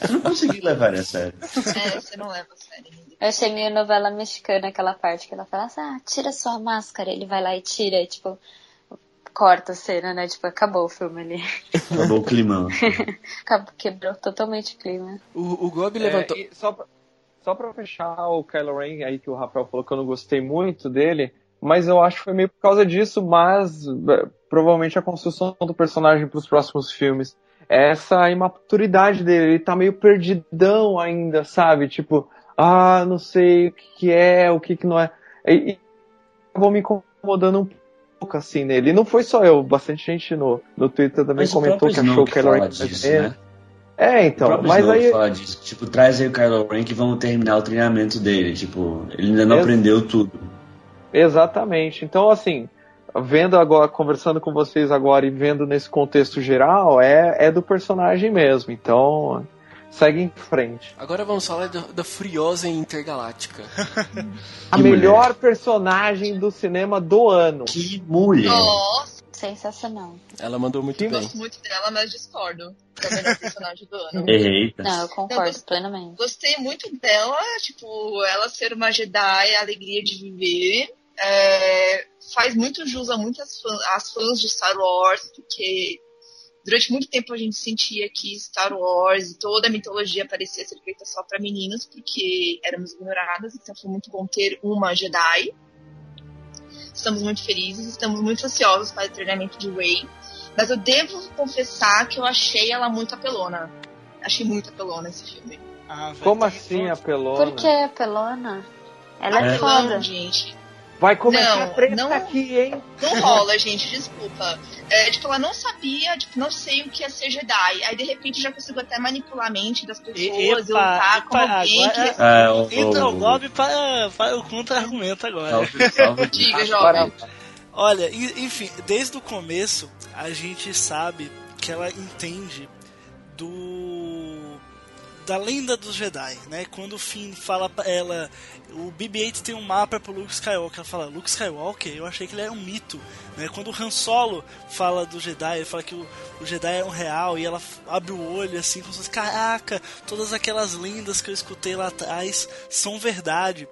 Eu não consegui levar ele a sério. É, você não leva a sério. Eu achei meio novela mexicana aquela parte que ela fala assim, ah, tira sua máscara. Ele vai lá e tira, e tipo, corta a cena, né? Tipo, acabou o filme ali. Acabou o. Acabou, quebrou totalmente o clima. O, o Gob levantou. É, e só, pra, só pra fechar o Kylo Ren, aí que o Rafael falou que eu não gostei muito dele, mas eu acho que foi meio por causa disso, mas é, provavelmente a construção do personagem pros próximos filmes. Essa imaturidade dele, ele tá meio perdidão ainda, sabe? Tipo, ah, não sei o que, que é, o que, que não é. E, e acabou me incomodando um pouco assim nele. E não foi só eu, bastante gente no, no Twitter também Mas o comentou que achou o Snoke Kylo Ren disso, é, né? é, O então, próprio mas aí fala disso. Tipo, traz aí o Kylo Ren que vamos terminar o treinamento dele. Tipo, ele ainda não Ex- aprendeu tudo. Exatamente. Então, assim, vendo agora, conversando com vocês agora e vendo nesse contexto geral, é, é do personagem mesmo. Então, segue em frente. Agora vamos falar da, da Furiosa Intergaláctica. A Que melhor personagem do cinema do ano. Que mulher! Nossa, Sensacional. Ela mandou muito Que bem. gosto muito dela, mas discordo. Vendo o personagem do ano. Eita. Não, eu concordo plenamente. Gostei muito dela, tipo, ela ser uma Jedi, a alegria de viver. É, faz muito jus a muitas fãs, as fãs de Star Wars, porque durante muito tempo a gente sentia que Star Wars e toda a mitologia parecia ser feita só para meninos, porque éramos ignoradas, então foi muito bom ter uma Jedi. Estamos muito felizes, estamos muito ansiosos para o treinamento de Rey. Mas eu devo confessar que eu achei ela muito apelona. Achei muito apelona esse filme. Ah, Como assim, apelona? Por que a pelona? Ela é, É. foda. Apelona, gente. Vai começar Não, a treta não- aqui, hein? Não rola, gente, desculpa. É, tipo, ela não sabia, tipo, não sei o que é ser Jedi. Aí, de repente, já consigo até manipular a mente das pessoas E- epa, lutar como epa, alguém agora- que... Ah, o, Entra o Bob para, para o contra-argumento agora. Salve, salve. Diga, jovem. Olha, enfim, desde o começo a gente sabe que ela entende do da lenda dos Jedi, né? Quando o Finn fala pra ela, o BB-8 tem um mapa pro Luke Skywalker, ela fala, Luke Skywalker, eu achei que ele era um mito, né? Quando o Han Solo fala do Jedi, ele fala que o, o Jedi é um real e ela abre o olho assim, como se fosse, caraca, todas aquelas lendas que eu escutei lá atrás são verdade.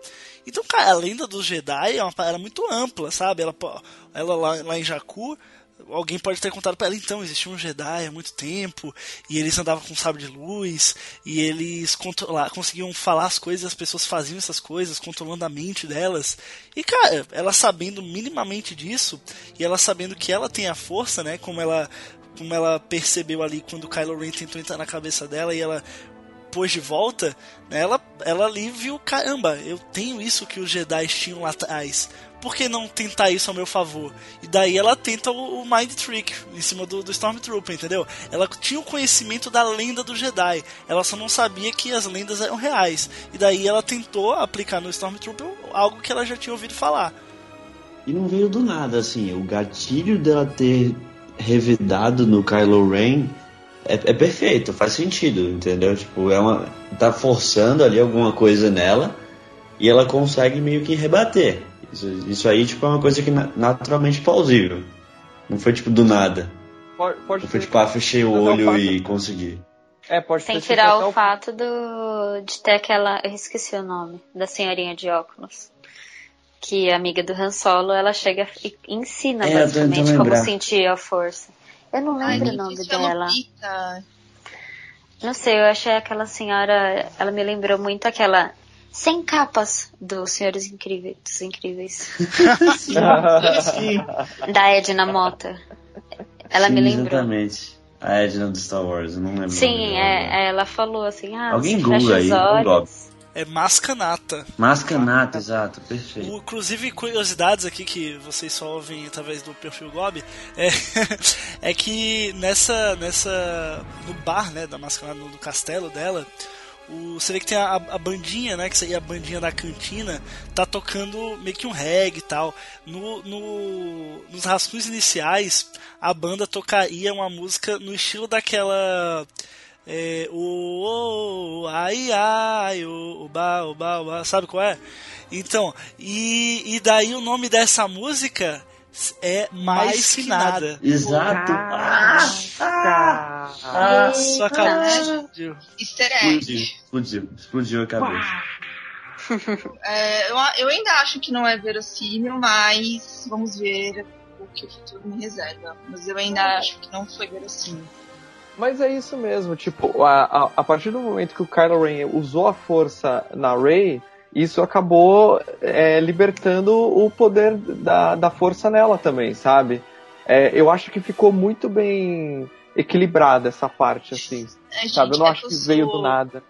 Então, cara, a lenda dos Jedi é uma parada muito ampla, sabe? Ela, ela lá, lá em Jakku, alguém pode ter contado para ela, então, existia um Jedi há muito tempo, e eles andavam com sabre de luz, e eles conseguiam falar as coisas, as pessoas faziam essas coisas, controlando a mente delas. E, cara, ela sabendo minimamente disso, e ela sabendo que ela tem a força, né, como ela como ela percebeu ali quando o Kylo Ren tentou entrar na cabeça dela e ela pôs de volta, né, ela, ela ali viu, caramba, eu tenho isso que os Jedi tinham lá atrás por que não tentar isso ao meu favor? E daí ela tenta o, o Mind Trick em cima do, do Stormtrooper, entendeu? Ela tinha o conhecimento da lenda do Jedi, ela só não sabia que as lendas eram reais. E daí ela tentou aplicar no Stormtrooper algo que ela já tinha ouvido falar. E não veio do nada, assim, o gatilho dela ter revidado no Kylo Ren é, é, perfeito, faz sentido, entendeu? Tipo, é uma. tá forçando ali alguma coisa nela e ela consegue meio que rebater. Isso, isso aí, tipo, é uma coisa que naturalmente plausível. Não foi, tipo, do nada. Pode, pode Não foi, tipo, ah, fechei o olho e consegui. É, pode Sem ser tirar tipo, o fato do, de ter aquela. Eu esqueci o nome. Da senhorinha de óculos. Que é amiga do Han Solo, ela chega e ensina É, basicamente como sentir a força. Eu não Ai, lembro que o nome dela. Não sei, eu achei aquela senhora. Ela me lembrou muito aquela. Sem capas dos Senhores Incríveis. Dos Incríveis. da Edna Mota. Ela Sim, me lembrou. Exatamente. A Edna do Star Wars, eu não lembro. Sim, é, é, ela falou assim, ah, Alguém fecha aí, olhos. É Mascanata. Mascanata, exato, perfeito. O, inclusive, curiosidades aqui que vocês só ouvem através do perfil Gob é, é que nessa, nessa. no bar, né, da Mascanata, no, no castelo dela, o, você vê que tem a, a bandinha, né, que seria a bandinha da cantina, tá tocando meio que um reggae e tal. No, no, nos rascunhos iniciais, a banda tocaria uma música no estilo daquela. É, o, o ai ai o, ba o ba o ba sabe qual é? Então e, e daí o nome dessa música é mais, que nada. Exato. Ah, Ah, ah, explodir. Easter egg. explodiu, explodiu, explodiu a cabeça. É, eu, eu ainda acho que não é verossímil, mas vamos ver o que o futuro me reserva. Mas eu ainda acho que não foi verossímil. Mas é isso mesmo, tipo, a, a, a partir do momento que o Kylo Ren usou a força na Rey, isso acabou é, libertando o poder da, da força nela também, sabe? É, eu acho que ficou muito bem equilibrada essa parte, assim, É, gente, sabe? Eu não é acho que eu veio sou- do nada.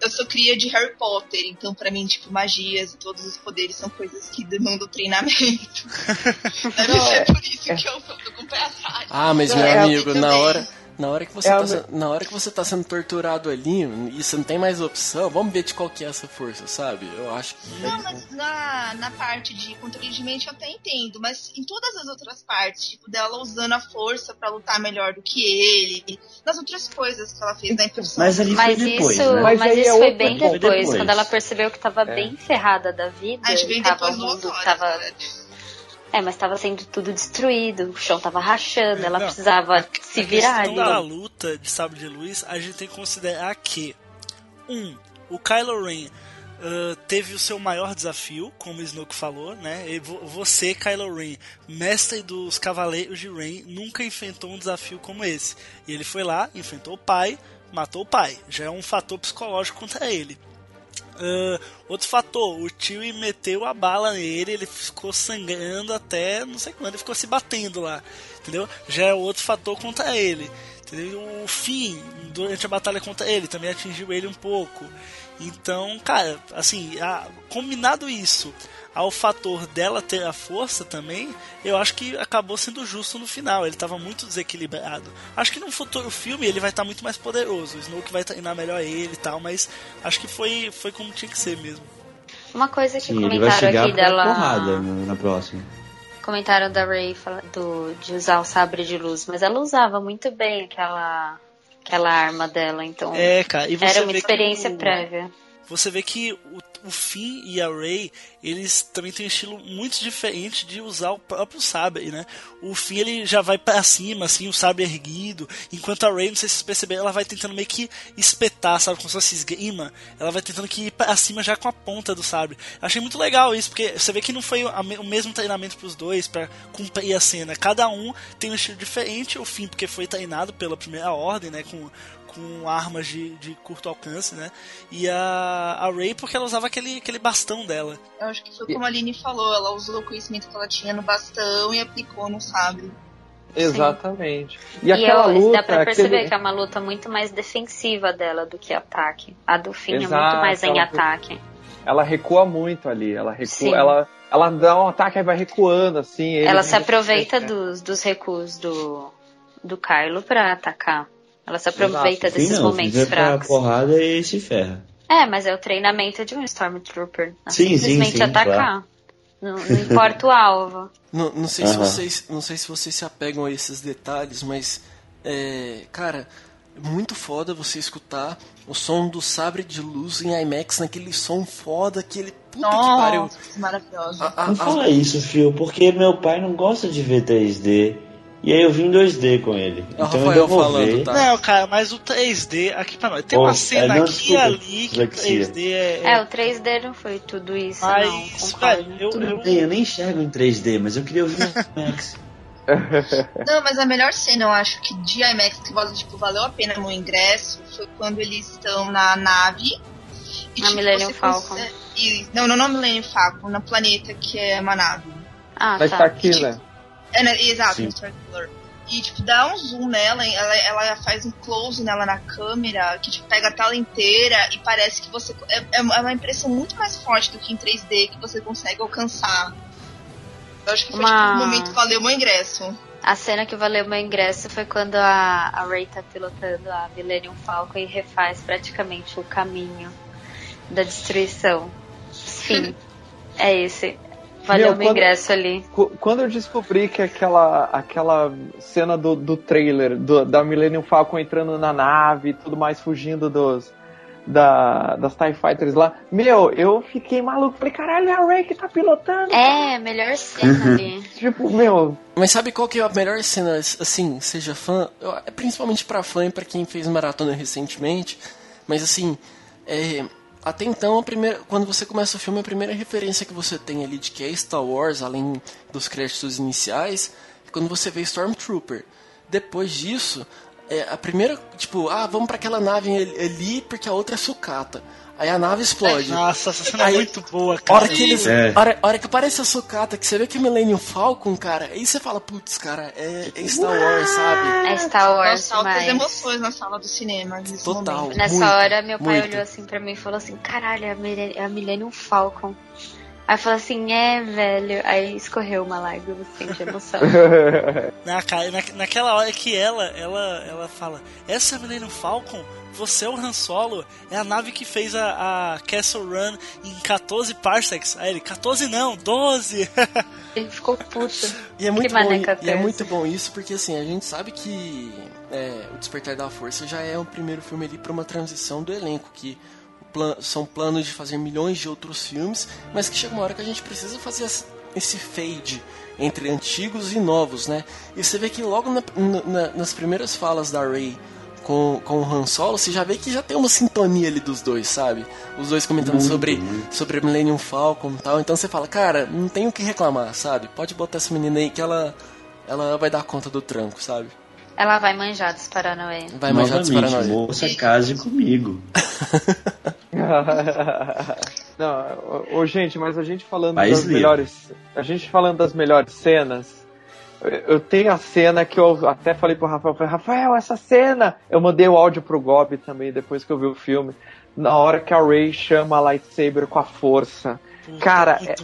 Eu sou cria de Harry Potter, então pra mim, tipo, magias e todos os poderes são coisas que demandam treinamento. Deve Não, ser é- por isso que eu tô com o pé atrás. Ah, mas meu é amigo, na também. hora, na hora que você É tá, se- na hora que você tá sendo torturado ali, e você não tem mais opção, vamos ver de qual que é essa força, sabe? Eu acho que Não, mas na, na parte de controle de mente eu até entendo, mas em todas as outras partes, tipo, dela usando a força pra lutar melhor do que ele, nas outras coisas que ela fez na introdução. Mas ali Mas foi depois, isso, né? Mas mas aí isso é foi bem depois, Depois. quando ela percebeu que tava É. bem ferrada da vida. a gente vem tava depois do autório, tava, né? É, mas tava sendo tudo destruído, o chão tava rachando, ela Não, precisava a- se a virar questão ali. da luta de sabre de luz, a gente tem que considerar que um, o Kylo Ren ah, teve o seu maior desafio, como o Snoke falou, né? E vo- você, Kylo Ren, mestre dos Cavaleiros de Ren, nunca enfrentou um desafio como esse. E ele foi lá, enfrentou o pai, matou o pai. Já é um fator psicológico contra ele. Ah, outro fator, o tio meteu a bala nele, ele ficou sangrando até não sei quando, ele ficou se batendo lá, entendeu? Já é outro fator contra ele. Entendeu? O fim, durante a batalha contra ele, também atingiu ele um pouco. Então, cara, assim, a- combinado isso ao fator dela ter a força também, eu acho que acabou sendo justo no final. Ele estava muito desequilibrado. Acho que no futuro filme ele vai estar muito mais poderoso. O Snoke vai treinar melhor ele e tal, mas acho que foi, foi como tinha que ser mesmo. Uma coisa que Sim, ele vai comentaram chegar aqui dela. porrada na, próxima. Comentaram da Ray do, de usar o sabre de luz, mas ela usava muito bem aquela, aquela arma dela, então É, cara, e você era uma experiência o- prévia. Você vê que o, o Finn e a Rey, eles também têm um estilo muito diferente de usar o próprio sabre, né? O Finn ele já vai para cima, assim, o sabre erguido, enquanto a Rey, não sei se vocês perceberam, ela vai tentando meio que espetar, sabe, como se fosse esgrima. Ela vai tentando que ir para cima já com a ponta do sabre. Achei muito legal isso, porque você vê que não foi o mesmo treinamento para os dois para cumprir a cena. Cada um tem um estilo diferente. O Finn porque foi treinado pela primeira ordem, né, com com armas de, de curto alcance, né? E a, a Ray porque ela usava aquele, aquele bastão dela. Eu acho que foi como a Aline falou, ela usou o conhecimento que ela tinha no bastão e aplicou no sabre. Exatamente. E, e aquela luta. Dá pra perceber aquele... que é uma luta muito mais defensiva dela do que ataque. A do é muito mais em ataque. Ela recua muito ali. Ela recua. Ela, ela dá um ataque e vai recuando, assim. Ela se aproveita dos, dos recuos do, do Kylo pra atacar. Ela se aproveita Exato. desses Sim, não, momentos fracos. porrada e se ferra. É, mas é o treinamento de um Stormtrooper. Não sim, simplesmente sim, sim, atacar. Claro. Não, não, importa o alvo. Não, não sei se vocês, não sei se vocês se apegam a esses detalhes, mas é, cara, é muito foda você escutar o som do sabre de luz em IMAX naquele som foda, aquele puta Nossa, que pariu. maravilhoso. A, a, não fala isso, Fio, porque meu pai não gosta de ver 3D. E aí eu vim em 2D com ele. É o então Rafael eu falando, tá? Não, cara, mas o 3D, aqui pra nós, tem uma cena é, não, aqui e ali que o 3D é, é... o 3D não foi tudo isso, mas, não, velho, eu, Tudo eu... Bem, eu nem enxergo em 3D, mas eu queria ouvir o IMAX. Não, mas a melhor cena, eu acho que de IMAX que tipo, valeu a pena no ingresso foi quando eles estão na nave. E, na tipo, Millennium Falcon. E, não, não na Millennium Falcon, na planeta que é uma nave. Ah, Mas tá. tá aqui, né? É, né, exato, Mr. Killer. E, tipo, dá um zoom nela, ela, ela faz um close nela na câmera, que, tipo, pega a tela inteira e parece que você... É, é uma impressão muito mais forte do que em 3D que você consegue alcançar. Eu acho que foi, uma... tipo, o momento que valeu o meu ingresso. A cena que valeu meu ingresso foi quando a, a Ray tá pilotando a Millennium Falcon e refaz praticamente o caminho da destruição. Sim, é esse. Valeu meu, meu ingresso ali. Quando eu descobri que aquela, aquela cena do, do trailer do, da Millennium Falcon entrando na nave e tudo mais, fugindo dos, da, das TIE Fighters lá, meu, eu fiquei maluco. Falei, caralho, é a Ray que tá pilotando. É, melhor cena ali. tipo, meu. Mas sabe qual que é a melhor cena, assim, seja fã? É principalmente pra fã e pra quem fez maratona recentemente. Mas assim, é, até então, primeira, quando você começa o filme, a primeira referência que você tem ali de que é Star Wars, além dos créditos iniciais, é quando você vê Stormtrooper. Depois disso, é, a primeira, tipo, ah, vamos para aquela nave ali porque a outra é sucata. Aí a nave explode. Nossa, essa cena é muito boa, cara. Hora que eles, é. hora, hora que aparece a sucata, que você vê que é Millennium Falcon, cara, aí você fala, putz, cara, é, é, Star Wars, sabe? É Star Wars, Nossa, mas... emoções na sala do cinema. Total. Momento. Nessa muito, hora, meu pai muito. olhou assim pra mim e falou assim, caralho, é a, é a Millennium Falcon. Aí eu falei assim, é, velho. Aí escorreu uma lágrima assim, de emoção. na, cara, na, naquela hora que ela, ela, ela fala, essa é a Millennium Falcon? Você é o Han Solo? É a nave que fez a, a Castle Run em 14 parsecs. Aí ele, 14 não, 12! ele ficou puto. E é muito, que bom, e é muito bom isso, porque assim, a gente sabe que é, O Despertar da Força já é o primeiro filme ali para uma transição do elenco, que plan são planos de fazer milhões de outros filmes, mas que chega uma hora que a gente precisa fazer esse fade entre antigos e novos, né? E você vê que logo na, na, nas primeiras falas da Ray com, com o Han Solo, você já vê que já tem uma sintonia ali dos dois, sabe? Os dois comentando muito, sobre, muito. sobre Millennium Falcon e tal. Então você fala, cara, não tem o que reclamar, sabe? Pode botar essa menina aí que ela, ela vai dar conta do tranco, sabe? Ela vai manjar dos Paranauê. Vai manjar dos Paranauê. Moça, case comigo. não, ô, gente, mas a gente falando das melhores. A gente falando das melhores cenas. Eu tenho a cena que eu até falei pro Rafael, falei, Rafael, essa cena! Eu mandei o áudio pro Gob também, depois que eu vi o filme. Na hora que a Ray chama a lightsaber com a força. Cara, é,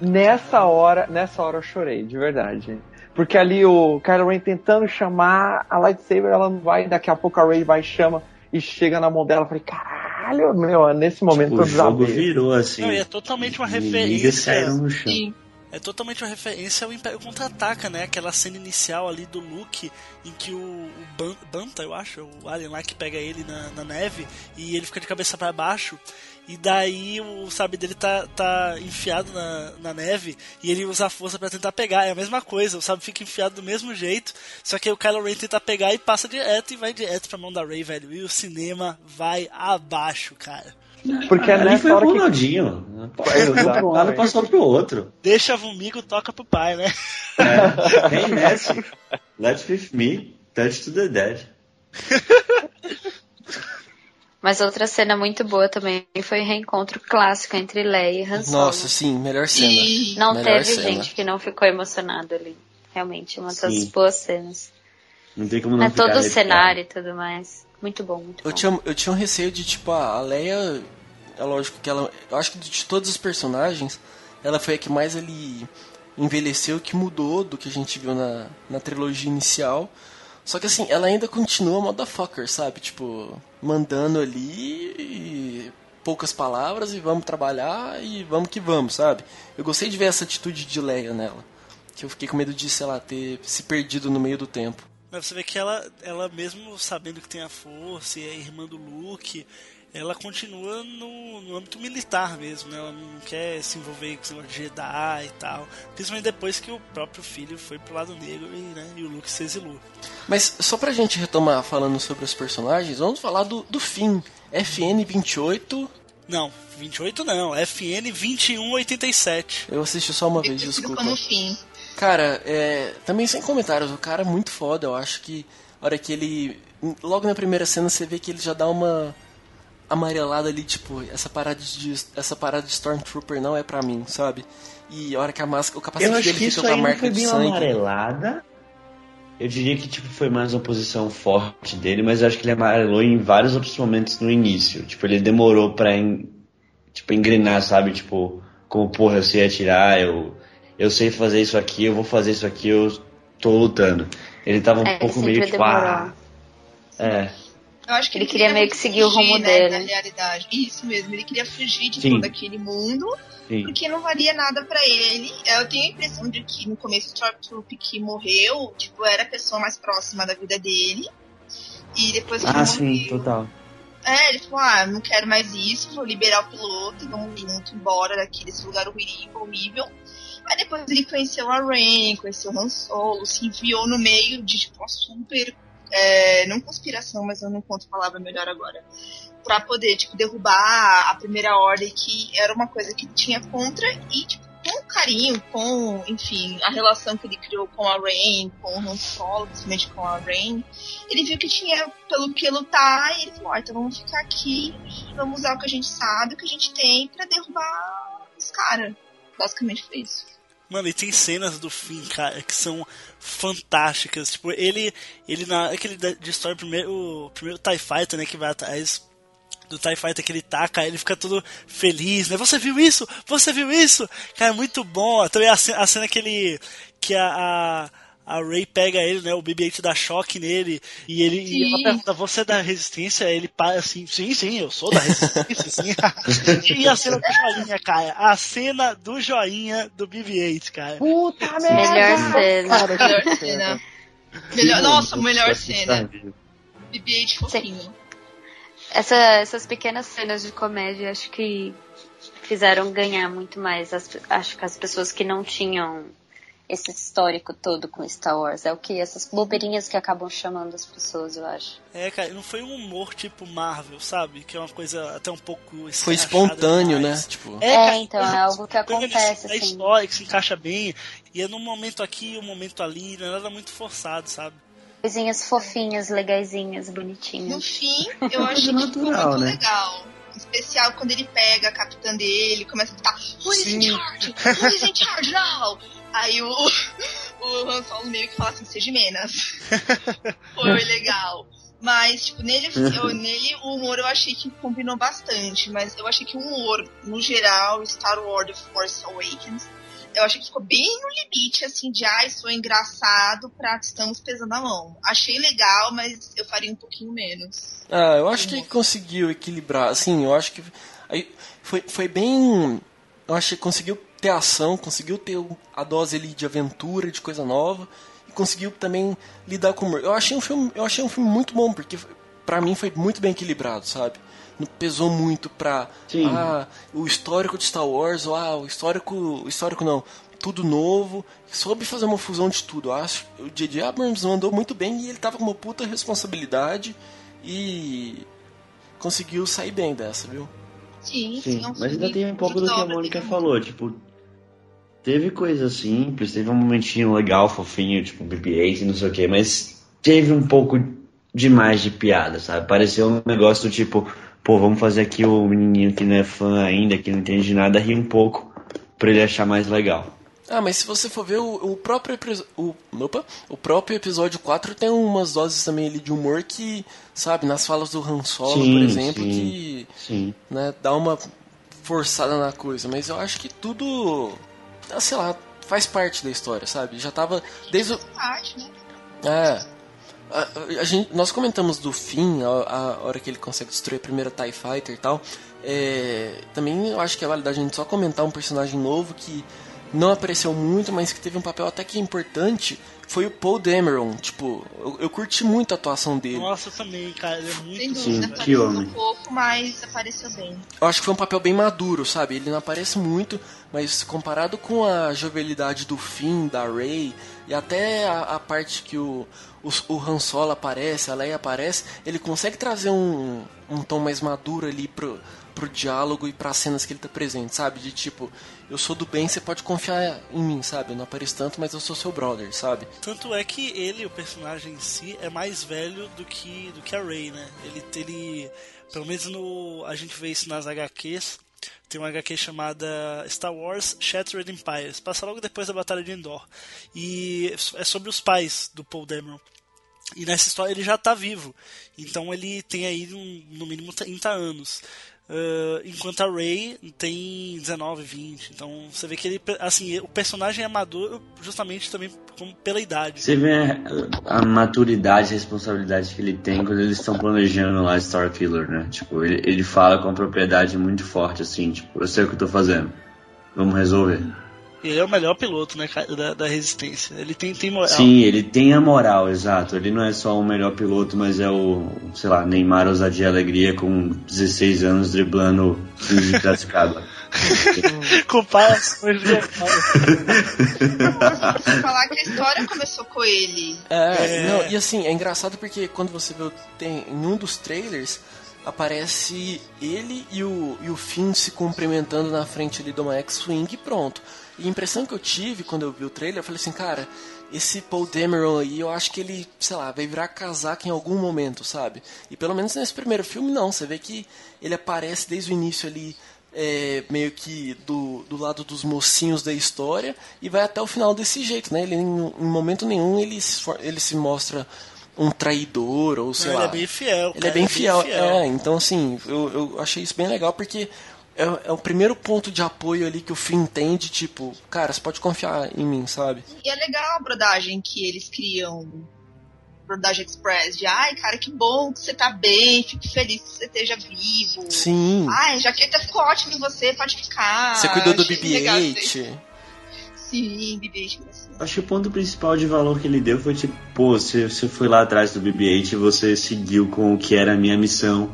nessa hora, nessa hora eu chorei, de verdade. Porque ali o Kylo Ren tentando chamar a lightsaber, ela não vai, daqui a pouco a Ray vai chama e chega na mão dela. Eu falei, caralho, meu, nesse momento tipo, o jogo virou assim. Não, é totalmente uma referência. saíram no chão. Sim é totalmente uma referência ao Império Contra-Ataca, né? Aquela cena inicial ali do Luke, em que o, o Ban- Banta, eu acho, o alien lá que pega ele na, na neve, e ele fica de cabeça para baixo, e daí o sabe dele tá, tá enfiado na, na neve, e ele usa a força para tentar pegar. É a mesma coisa, o sabe fica enfiado do mesmo jeito, só que aí o Kylo Ren tenta pegar e passa direto e vai direto pra mão da Rey, velho. E o cinema vai abaixo, cara. Porque é nessa foi o hora que. Ronaldinho. Um lado, passou pro outro. Deixa vomigo, toca pro pai, né? É, tem nessa. Let's with me, touch to the dead. Mas outra cena muito boa também foi o reencontro clássico entre Leia e Han Solo. Nossa, sim, melhor cena. E Não melhor teve cena. gente que não ficou emocionado ali. Realmente, uma das Sim. boas cenas. Não tem como não Né, ficar todo o cenário e tudo mais. Muito bom, muito bom. Eu tinha, eu tinha um receio de, tipo, a Leia. É lógico que ela. Eu acho que de todos os personagens, ela foi a que mais ali envelheceu, que mudou do que a gente viu na, na trilogia inicial. Só que assim, ela ainda continua motherfucker, sabe? Tipo, mandando ali e poucas palavras e vamos trabalhar e vamos que vamos, sabe? Eu gostei de ver essa atitude de Leia nela. Que eu fiquei com medo de, sei lá, ter se perdido no meio do tempo. Mas você vê que ela, ela mesmo sabendo que tem a força e é irmã do Luke, ela continua no, no âmbito militar mesmo, né? Ela não quer se envolver com esse negócio de Jedi e tal. Principalmente depois que o próprio filho foi pro lado negro e, né, e o Luke se exilou. Mas só pra gente retomar falando sobre os personagens, vamos falar do, do fim. FN28. Não, 28 não, FN 2187. Eu assisti só uma vez, desculpa. como fim. Cara, é, também sem comentários, o cara é muito foda. Eu acho que a hora que ele. Logo na primeira cena você vê que ele já dá uma amarelada ali, tipo, essa parada de. Essa parada de Stormtrooper não é pra mim, sabe? E a hora que a máscara. O capacete Eu acho dele que fica com a marca foi de sangue. amarelada. Eu diria que tipo, foi mais uma posição forte dele, mas eu acho que ele amarelou em vários outros momentos no início. Tipo, ele demorou pra en- tipo, engrenar, sabe? Tipo, como, porra, eu sei atirar, eu, eu sei fazer isso aqui, eu vou fazer isso aqui, eu tô lutando. Ele tava um É, pouco meio tipo, demorou. ah, é, Eu acho que Ele queria meio que seguir o fugir, rumo né, dele. Da realidade. Isso mesmo, ele queria fugir de Sim. todo aquele mundo, sim. porque não valia nada pra ele. Eu tenho a impressão de que no começo o Stormtrooper que morreu, tipo, era a pessoa mais próxima da vida dele. E depois que Ah, ele sim, morreu, total. É, ele falou, ah, não quero mais isso, vou liberar o piloto e vamos junto embora daqui desse lugar horrível, horrível. Aí depois ele conheceu a Rain, conheceu o Han Solo, se enviou no meio de tipo uma super. É, não conspiração, mas eu não conto palavra melhor agora. Pra poder, tipo, derrubar a primeira ordem, que era uma coisa que tinha contra, e, tipo, com carinho, com, enfim, a relação que ele criou com a Rain, com o Han Solo, principalmente com a Rain, ele viu que tinha pelo que lutar e ele falou, ah, então vamos ficar aqui e vamos usar o que a gente sabe, o que a gente tem pra derrubar os caras. Basicamente foi isso. Mano, e tem cenas do fim, cara, que são fantásticas. Tipo, ele, ele na aquele destrói o primeiro, o primeiro TIE Fighter, né, que vai atrás do TIE Fighter que ele taca, ele fica todo feliz, né? Você viu isso? Você viu isso? Cara, muito bom. Também a cena, a cena que ele. que a. a a Ray pega ele, né? O BB-8 dá choque nele e ele e ela pergunta: Você é da resistência? Ele para assim: Sim, sim, eu sou da resistência, sim. e a cena do joinha, cara? A cena do joinha do BB-8, cara. Puta Melhor cena. Melhor cena. Melhor, nossa, melhor de cena. estar vivo. BB-8 fofinho. Essa- essas pequenas cenas de comédia acho que fizeram ganhar muito mais. as- acho que as pessoas que não tinham esse histórico todo com Star Wars. É o que? Essas bobeirinhas que acabam chamando as pessoas, eu acho. É, cara, não foi um humor tipo Marvel, sabe? Que é uma coisa até um pouco. Foi espontâneo, né? Tipo, É, cara, então, é algo que acontece, da assim. história que se encaixa bem. E é num momento aqui, um momento ali, não é nada muito forçado, sabe? Coisinhas fofinhas, legaisinhas, No bonitinhas. fim, eu achei que ficou natural, muito né? legal. Especial quando ele pega a capitã dele, começa a gritar, Who is in charge? Who is in charge now? Aí o, o Han Solo meio que fala assim, seja menos. Foi legal. Mas, tipo, nele, eu, nele o humor eu achei que combinou bastante. Mas eu achei que o humor, no geral, Star Wars The Force Awakens, eu achei que ficou bem no limite, assim, de ai, sou engraçado pra estamos pesando a mão. Achei legal, mas eu faria um pouquinho menos. Ah, eu acho que conseguiu equilibrar. Assim, eu acho que aí foi, foi bem. Eu acho que conseguiu ter ação, conseguiu ter a dose ali de aventura, de coisa nova, e conseguiu também lidar com o. Eu achei um filme, eu achei um filme muito bom, porque pra mim foi muito bem equilibrado, sabe? Não pesou muito pra Sim. ah, o histórico de Star Wars, ou ah, o histórico, o histórico não, tudo novo, soube fazer uma fusão de tudo. Acho que o J.J. Abrams mandou muito bem e ele tava com uma puta responsabilidade e conseguiu sair bem dessa, viu? Sim, Sim, sim. é mas ainda tem um pouco do que a Mônica falou, tipo, teve coisa simples, teve um momentinho legal, fofinho, tipo BB-8 e não sei o que, mas teve um pouco demais de piada, sabe? Pareceu um negócio do tipo, pô, vamos fazer aqui o menininho que não é fã ainda, que não entende nada, rir um pouco pra ele achar mais legal. Ah, mas se você for ver o, o próprio o, opa, o próprio episódio 4 tem umas doses também ali de humor que, sabe, nas falas do Han Solo, Sim, por exemplo, sim. que Sim. né, dá uma forçada na coisa, mas eu acho que tudo, ah, sei lá, faz parte da história, sabe? Já tava desde o, Parte, né? é. A, a- gente, nós comentamos do fim, a, a hora que ele consegue destruir a primeira TIE Fighter e tal. É, também eu acho que é válido a gente só comentar um personagem novo que não apareceu muito, mas que teve um papel até que importante. Foi o Paul Dameron. Tipo, eu, eu curti muito a atuação dele. Nossa, também, cara, ele é Sem muito dúvida, Sim, que homem. um pouco, mas apareceu bem. Eu acho que foi um papel bem maduro, sabe? Ele não aparece muito, mas comparado com a jovialidade do Finn, da Rey, e até a, a parte que o, o, o Han Solo aparece, a Leia aparece, ele consegue trazer um, um tom mais maduro ali pro, pro diálogo e pras cenas que ele tá presente, sabe? De tipo, eu sou do bem, você pode confiar em mim, sabe? Eu não apareço tanto, mas eu sou seu brother, sabe? Tanto é que ele, o personagem em si, é mais velho do que, do que a Rey, né? Ele, ele, pelo menos no, a gente vê isso nas HQs. Tem uma HQ chamada Star Wars Shattered Empires, passa logo depois da Batalha de Endor. E é sobre os pais do Paul Dameron. E nessa história ele já tá vivo. Então ele tem aí um- no mínimo 30 anos. Ah, enquanto a Rey tem 19, 20. Então você vê que ele, assim, o personagem é maduro justamente também pela idade. Você vê a, maturidade e responsabilidade que ele tem quando eles estão planejando lá Starkiller, né? Tipo, ele, ele fala com uma propriedade muito forte, assim, tipo, eu sei o que eu tô fazendo. Vamos resolver. Ele é o melhor piloto, né, cara, da, da resistência. Ele tem, tem moral. Sim, ele tem a moral, exato. Ele não é só o melhor piloto, mas é o, sei lá, Neymar ousadia e alegria com 16 anos driblando 15 de Piracicaba. Comparações de Sem falar que a história começou com ele. É, É. Não, e assim, é engraçado porque quando você vê, tem, em um dos trailers, aparece ele e o, e o Finn se cumprimentando na frente ali de uma X-Wing e pronto. E a impressão que eu tive quando eu vi o trailer, eu falei assim, cara, esse Paul Dameron aí, eu acho que ele, sei lá, vai virar casaca em algum momento, sabe? E pelo menos nesse primeiro filme não, você vê que ele aparece desde o início ali, é, meio que do, do lado dos mocinhos da história e vai até o final desse jeito, né? Ele em, em momento nenhum ele se, ele se mostra um traidor ou sei ele lá. é bem fiel. Ele cara, é bem fiel, é. Então, assim, eu, eu achei isso bem legal porque é, é o primeiro ponto de apoio ali que o Finn tem de tipo, cara, você pode confiar em mim, sabe? E é legal a brodagem que eles criam. Brodagem Express, de ai, cara, que bom que você tá bem, fico feliz que você esteja vivo. Sim. Ai, a jaqueta ficou ótima em você, pode ficar. você cuidou do Achei legal isso aí. BB-8. Sim, BB-8. graças. Acho que o ponto principal de valor que ele deu foi tipo, pô, você, você foi lá atrás do BB-8 e você seguiu com o que era a minha missão.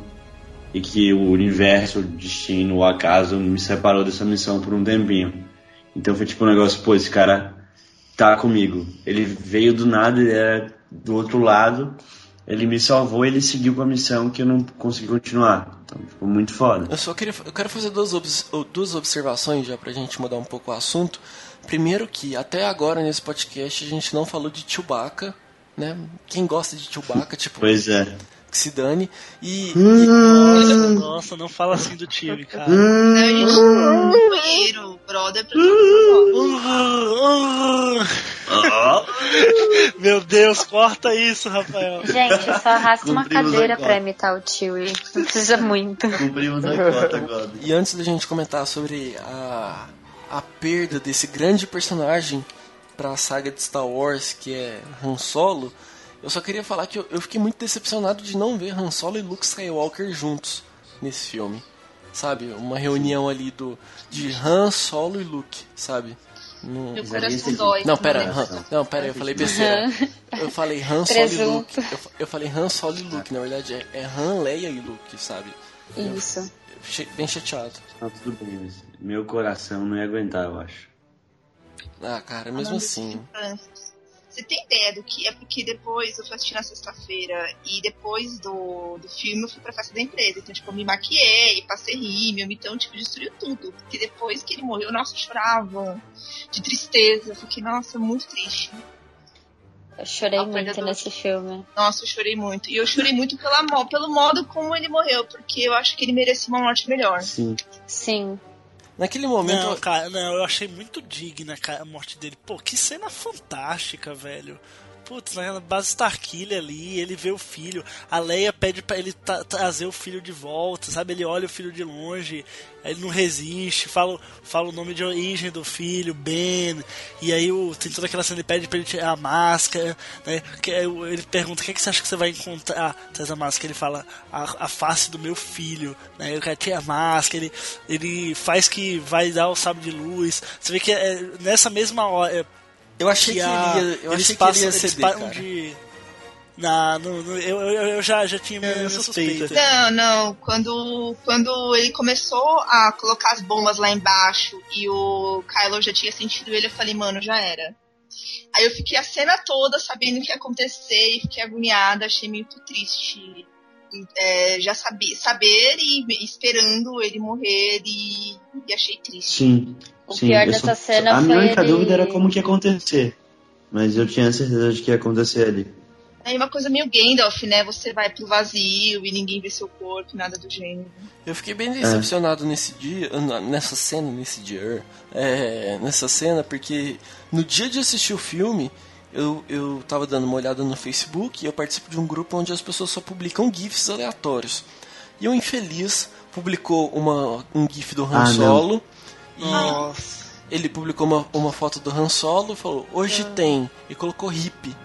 E que o universo, o destino, o acaso me separou dessa missão por um tempinho. Então foi tipo um negócio, pô, esse cara tá comigo. Ele veio do nada, ele era do outro lado, ele me salvou ele seguiu com a missão que eu não consegui continuar. Então ficou muito foda. Eu só queria, eu quero fazer duas, obs- duas observações já pra gente mudar um pouco o assunto. Primeiro que até agora nesse podcast a gente não falou de Chewbacca, né? Quem gosta de Chewbacca, tipo, Pois é. Que se dane. E, e- Nossa, não fala assim do time, cara. Não, a gente banheiro, brother, pra Meu Deus, corta isso, Rafael. Gente, só arrasta uma cadeira pra imitar o Chewie. Não precisa muito. Cumprimos a cota agora. E antes da gente comentar sobre a, a perda desse grande personagem para a saga de Star Wars, que é Han Solo, eu só queria falar que eu, eu fiquei muito decepcionado de não ver Han Solo e Luke Skywalker juntos nesse filme. sabe? Uma reunião ali do de Han, Solo e Luke, sabe? No- Meu coração dói. Não, pera, lembro Han, não, pera, eu falei besteira. Eu falei Han, Solo e. Luke. Eu, eu falei Han, Solo e Luke, na verdade é, é Han, Leia e Luke, sabe? Isso. Bem chateado. Tá tudo bem, mas meu coração não ia aguentar, eu acho. Ah, cara, mesmo assim. Você tem ideia do que é porque depois eu fui assistir na sexta-feira e depois do, do filme eu fui pra festa da empresa. Então, tipo, eu me maquiei, passei rímel, então, tipo, destruiu tudo. Porque depois que ele morreu, nossa, eu chorava de tristeza. Eu fiquei, nossa, muito triste. Eu chorei A muito nesse filme. Nossa, eu chorei muito. E eu chorei muito pela, pelo modo como ele morreu, porque eu acho que ele merecia uma morte melhor. Sim. Sim. Naquele momento. Não, cara, não, eu achei muito digna cara, a morte dele. Pô, que cena fantástica, velho. Putz, na base Starkiller ali, ele vê o filho. A Leia pede pra ele tra- trazer o filho de volta, sabe? Ele olha o filho de longe, ele não resiste, fala, fala o nome de origem do filho, Ben. E aí o, tem toda aquela cena, ele pede pra ele tirar a máscara, né? Que, ele pergunta: o que, é que você acha que você vai encontrar? Traz a máscara. Ele fala: a, a face do meu filho, né? O cara tira a máscara, ele, ele faz que vai dar o sábio de luz. Você vê que é, nessa mesma hora. é, Eu achei que ele a- ia, eu eles achei que cara. de. Na, no, no- eu, eu, eu já, já tinha minha suspeita. Não, não. Quando, quando ele começou a colocar as bombas lá embaixo e o Kylo já tinha sentido ele, eu falei, mano, já era. Aí eu fiquei a cena toda sabendo o que ia acontecer e fiquei agoniada, achei muito triste. É, já sabia, saber e esperando ele morrer e, e achei triste. Sim. O sim, pior eu dessa só- cena A foi minha única ele- dúvida era como que ia acontecer. Mas eu tinha certeza de que ia acontecer ali. Aí uma coisa meio Gandalf, né? Você vai pro vazio e ninguém vê seu corpo, nada do gênero. Eu fiquei bem decepcionado nesse dia, nessa cena, nesse dia, é, nessa cena, porque no dia de assistir o filme, eu, eu tava dando uma olhada no Facebook e eu participo de um grupo onde as pessoas só publicam GIFs aleatórios. E o infeliz publicou uma, um GIF do Han Ah, não. Solo. E Nossa. ele publicou uma, uma foto do Han Solo e falou, hoje tem. E colocou hippie.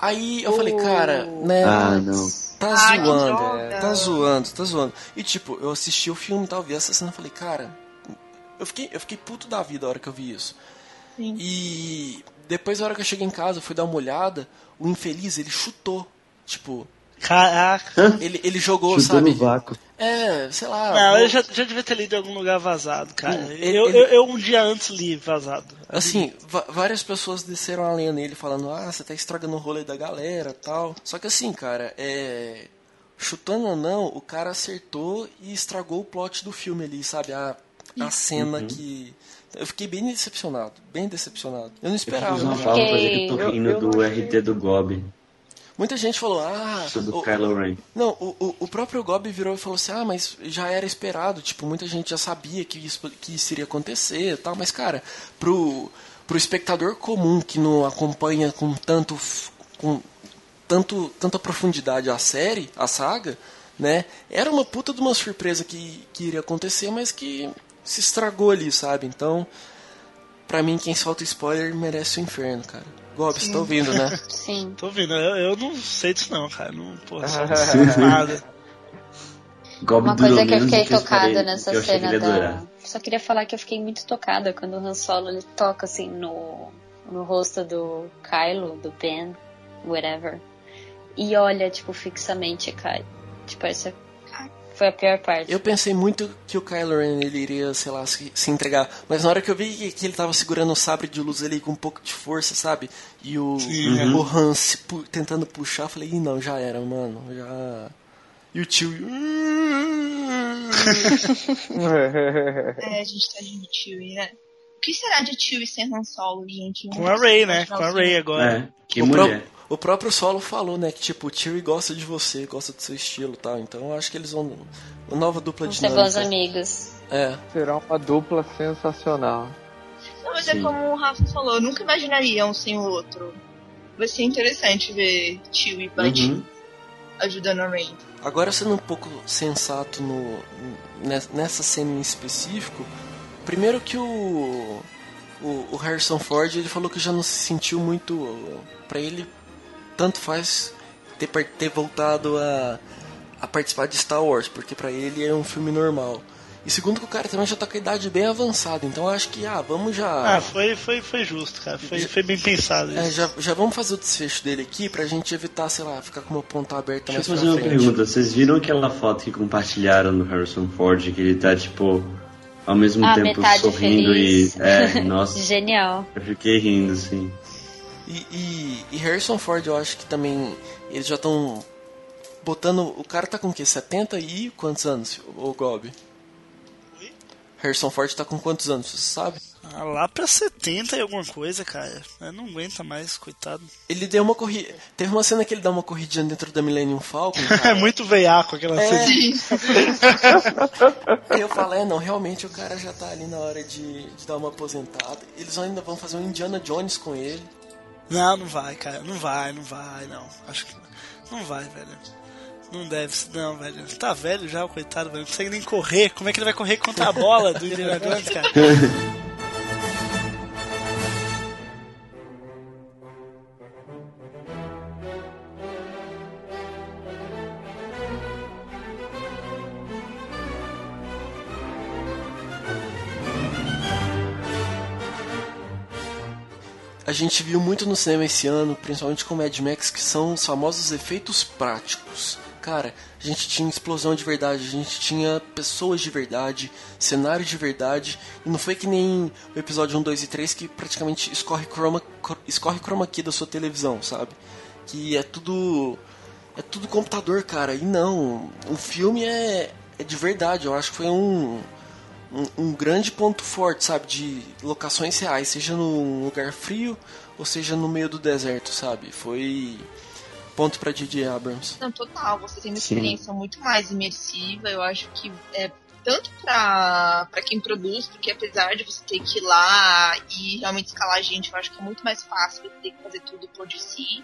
Aí eu falei, cara, né? Ah, não. Tá Ah, zoando, tá zoando, tá zoando. E tipo, eu assisti o filme e tal, vi essa cena e falei, cara, eu fiquei, eu fiquei puto da vida a hora que eu vi isso. Sim. E depois, a hora que eu cheguei em casa, fui dar uma olhada, o infeliz, ele chutou. Tipo, Caraca. ele, ele jogou, Chutou sabe? no vácuo. É, sei lá. Não, vou- eu já, já devia ter lido em algum lugar vazado, cara. Hum, ele- eu, ele- eu, eu um dia antes li vazado. Assim, várias pessoas desceram a lenha nele falando, ah, você tá estragando o rolê da galera tal. Só que assim, cara, é. Chutando ou não, o cara acertou e estragou o plot do filme ali, sabe? A, a cena que. Eu fiquei bem decepcionado, bem decepcionado. Eu não Eu esperava. fiz uma cara. fala ele que eu tô Eu- rindo eu não do achei- RT do Gob, Muita gente falou, ah. do o- Kylo Ren. Não, o, o, o próprio Gob virou e falou assim, ah, mas já era esperado, tipo, muita gente já sabia que isso, que isso iria acontecer e tal, mas, cara, pro, pro espectador comum que não acompanha com tanto com tanto, tanta profundidade a série, a saga, né, era uma puta de uma surpresa que, que iria acontecer, mas que se estragou ali, sabe? Então, pra mim, quem solta spoiler merece o inferno, cara. Gob, você tá ouvindo, né? Sim. Tô vendo, eu, eu não sei disso não, cara. Não, porra, não nada. Gob Uma coisa que eu fiquei que eu tocada esperei, nessa que cena da. durar. Só queria falar que eu fiquei muito tocada quando o Han Solo ele toca assim no, no rosto do Kylo, do Ben, whatever. E olha, tipo, fixamente, cara. Tipo, essa foi a pior parte. Eu pensei muito que o Kylo Ren ele iria, sei lá, se, se entregar. Mas na hora que eu vi que, que ele tava segurando o sabre de luz ali com um pouco de força, sabe? E o, Sim. o Han se pu- tentando puxar, eu falei, Ih, não, já era, mano. Já. E o tio. É, a gente tá de Chewie, né? O que será de Chewie sem Han Solo, gente? Com a Ray, né? Com a Ray agora. É, que o, mulher. O próprio Solo falou, né? Que tipo, o Chewie gosta de você, gosta do seu estilo e tal. Então eu acho que eles vão. Uma nova dupla Vamos ser bons dinâmica. amigos. É. Será uma dupla sensacional. Não, mas é Sim. como o Rafa falou, eu nunca imaginaria um sem o outro. Vai ser interessante ver Chewie e Buddy Uhum. ajudando a Rey. Agora sendo um pouco sensato no, ne- nessa cena em específico, primeiro que o, o, o Harrison Ford ele falou que já não se sentiu muito. Pra ele, tanto faz ter, ter voltado a, a participar de Star Wars, porque pra ele é um filme normal. E segundo que o cara também já tá com a idade bem avançada, então eu acho que, ah, vamos já. Ah, foi, foi, foi justo, cara. Foi, foi bem pensado É, isso. já, já vamos fazer o desfecho dele aqui pra gente evitar, sei lá, ficar com uma ponta aberta Deixa eu mais fazer uma frente. pergunta. Vocês viram aquela foto que compartilharam do Harrison Ford, que ele tá, tipo, ao mesmo Ah, tempo sorrindo feliz. e. É, nossa, Genial. eu fiquei rindo, assim. E, e, e Harrison Ford, eu acho que também eles já estão botando. O cara tá com o quê? 70 e quantos anos, o Gob? Harrison Ford tá com quantos anos, você sabe? Ah, lá pra 70 e alguma coisa, cara. Eu não aguenta mais, coitado. Ele deu uma corrida. Teve uma cena que ele dá uma corridinha dentro da Millennium Falcon. É muito veiaco aquela É. cena. Eu falo, é, não, realmente o cara já tá ali na hora de, de dar uma aposentada. Eles ainda vão fazer um Indiana Jones com ele. Não, não vai, cara. Não vai, não vai, não. Acho que não vai, velho. Não deve ser, não, velho. Tá velho já, o coitado, velho. Não consegue nem correr. Como é que ele vai correr contra a bola do Indiana Jones, cara? A gente viu muito no cinema esse ano, principalmente com Mad Max, que são os famosos efeitos práticos. Cara, a gente tinha explosão de verdade, a gente tinha pessoas de verdade, cenário de verdade, e não foi que nem o episódio 1, 2 e 3 que praticamente escorre chroma, escorre chroma key da sua televisão, sabe? Que é tudo. É tudo computador, cara. E não, o filme é, é de verdade, eu acho que foi um um, um grande ponto forte, sabe, de locações reais, seja num lugar frio ou seja no meio do deserto, sabe? Foi ponto pra J.J. Abrams. Não, total, você tem uma Sim. experiência muito mais imersiva. Eu acho que é tanto pra pra quem produz, porque apesar de você ter que ir lá e realmente escalar a gente, eu acho que é muito mais fácil você ter que fazer tudo por de si.